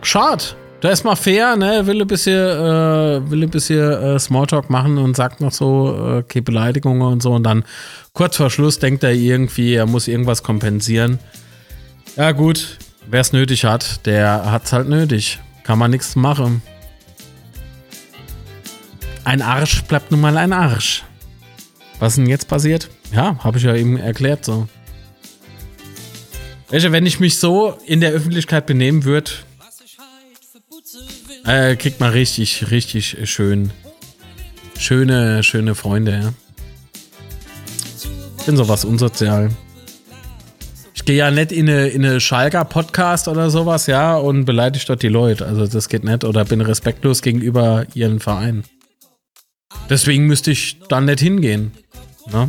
Schade. Da ist mal fair, ne? Will ein bisschen, äh, will ein bisschen äh, Smalltalk machen und sagt noch so, äh, okay, Beleidigungen und so. Und dann kurz vor Schluss denkt er irgendwie, er muss irgendwas kompensieren. Ja, gut. Wer es nötig hat, der hat es halt nötig. Kann man nichts machen. Ein Arsch bleibt nun mal ein Arsch. Was denn jetzt passiert? Ja, habe ich ja eben erklärt so. Wenn ich mich so in der Öffentlichkeit benehmen würde, äh, kriegt man richtig, richtig schön. Schöne, schöne Freunde, ja. Ich bin sowas unsozial. Ich gehe ja nicht in eine, in eine Schalker Podcast oder sowas, ja, und beleidige dort die Leute. Also das geht nicht. Oder bin respektlos gegenüber ihren Verein. Deswegen müsste ich dann nicht hingehen. Ne?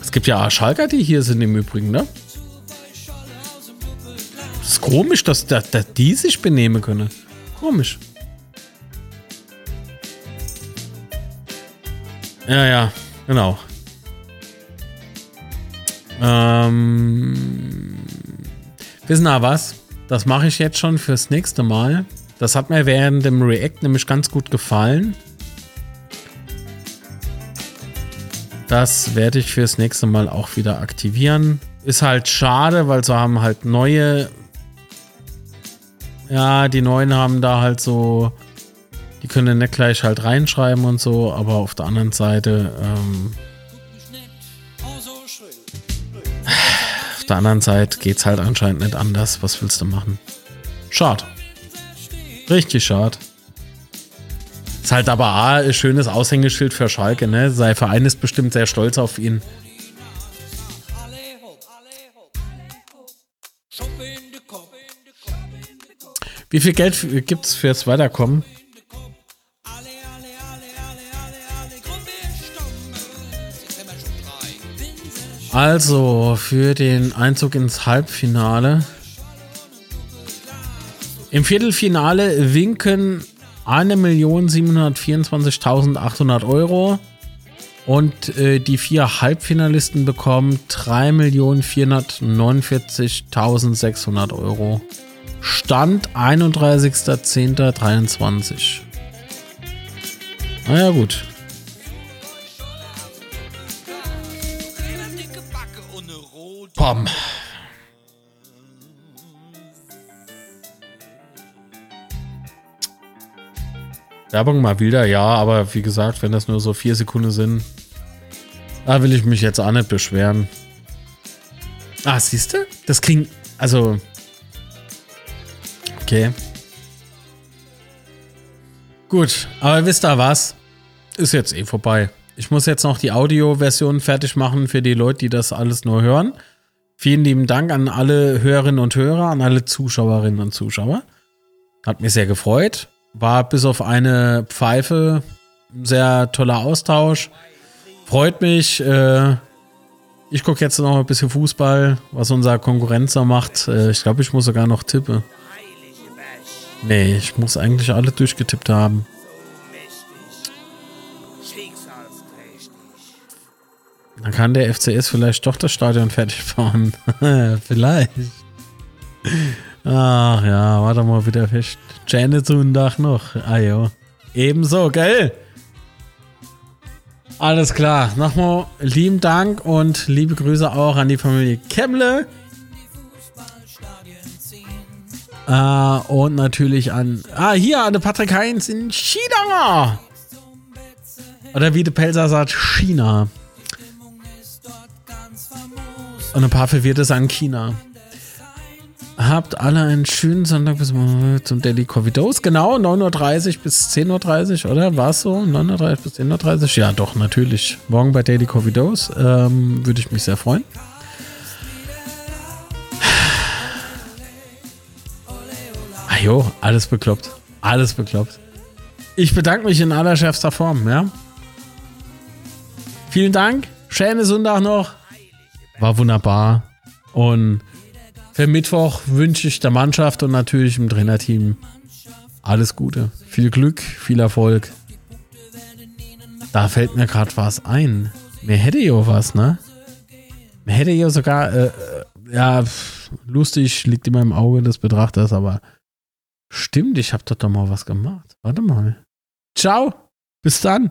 Es gibt ja Schalker, die hier sind im Übrigen, ne? Ist komisch, dass, dass, dass die sich benehmen können. Komisch. Ja, ja, genau. Ähm, wissen wir was? Das mache ich jetzt schon fürs nächste Mal. Das hat mir während dem React nämlich ganz gut gefallen. Das werde ich fürs nächste Mal auch wieder aktivieren. Ist halt schade, weil so haben halt neue. Ja, die neuen haben da halt so. Die können nicht gleich halt reinschreiben und so, aber auf der anderen Seite. Ähm, auf der anderen Seite geht es halt anscheinend nicht anders. Was willst du machen? Schade. Richtig schade. Ist halt aber A, ein schönes Aushängeschild für Schalke, ne? Sein Verein ist bestimmt sehr stolz auf ihn. Wie viel Geld gibt es fürs Weiterkommen? Also, für den Einzug ins Halbfinale. Im Viertelfinale winken 1.724.800 Euro. Und äh, die vier Halbfinalisten bekommen 3.449.600 Euro. Stand 31.10.23. Naja, gut. Pam. Werbung mal wieder, ja, aber wie gesagt, wenn das nur so vier Sekunden sind, da will ich mich jetzt auch nicht beschweren. Ah, siehst du? Das klingt, also, okay. Gut, aber wisst ihr was? Ist jetzt eh vorbei. Ich muss jetzt noch die Audioversion fertig machen für die Leute, die das alles nur hören. Vielen lieben Dank an alle Hörerinnen und Hörer, an alle Zuschauerinnen und Zuschauer. Hat mich sehr gefreut. War bis auf eine Pfeife ein sehr toller Austausch. Freut mich. Äh, ich gucke jetzt noch ein bisschen Fußball, was unser Konkurrenzer macht. Äh, ich glaube, ich muss sogar noch tippen. Nee, ich muss eigentlich alle durchgetippt haben. Dann kann der FCS vielleicht doch das Stadion fertig fahren. [LAUGHS] vielleicht. Ach ja, warte mal wieder fest. Jane zu Tag noch. Ah. Ebenso, gell? Alles klar. Nochmal lieben Dank und liebe Grüße auch an die Familie Kemmle. Äh, und natürlich an, ah, hier an Patrick Heinz in China. Oder wie der Pelzer sagt, China. Und ein paar verwirrtes an China. Habt alle einen schönen Sonntag bis zum Daily Coffee Dose. Genau, 9.30 Uhr bis 10.30 Uhr, oder? War es so? 9.30 Uhr bis 10.30 Uhr? Ja, doch, natürlich. Morgen bei Daily Coffee Dose. Ähm, Würde ich mich sehr freuen. Jo, alles bekloppt. Alles bekloppt. Ich bedanke mich in allerschärfster Form, ja. Vielen Dank. Schöne Sonntag noch. War wunderbar. Und für Mittwoch wünsche ich der Mannschaft und natürlich dem Trainerteam alles Gute. Viel Glück, viel Erfolg. Da fällt mir gerade was ein. Mir hätte ja was, ne? Mir hätte ja sogar, äh, äh ja, lustig, liegt immer im Auge des Betrachters, aber stimmt, ich habe doch mal was gemacht. Warte mal. Ciao, bis dann.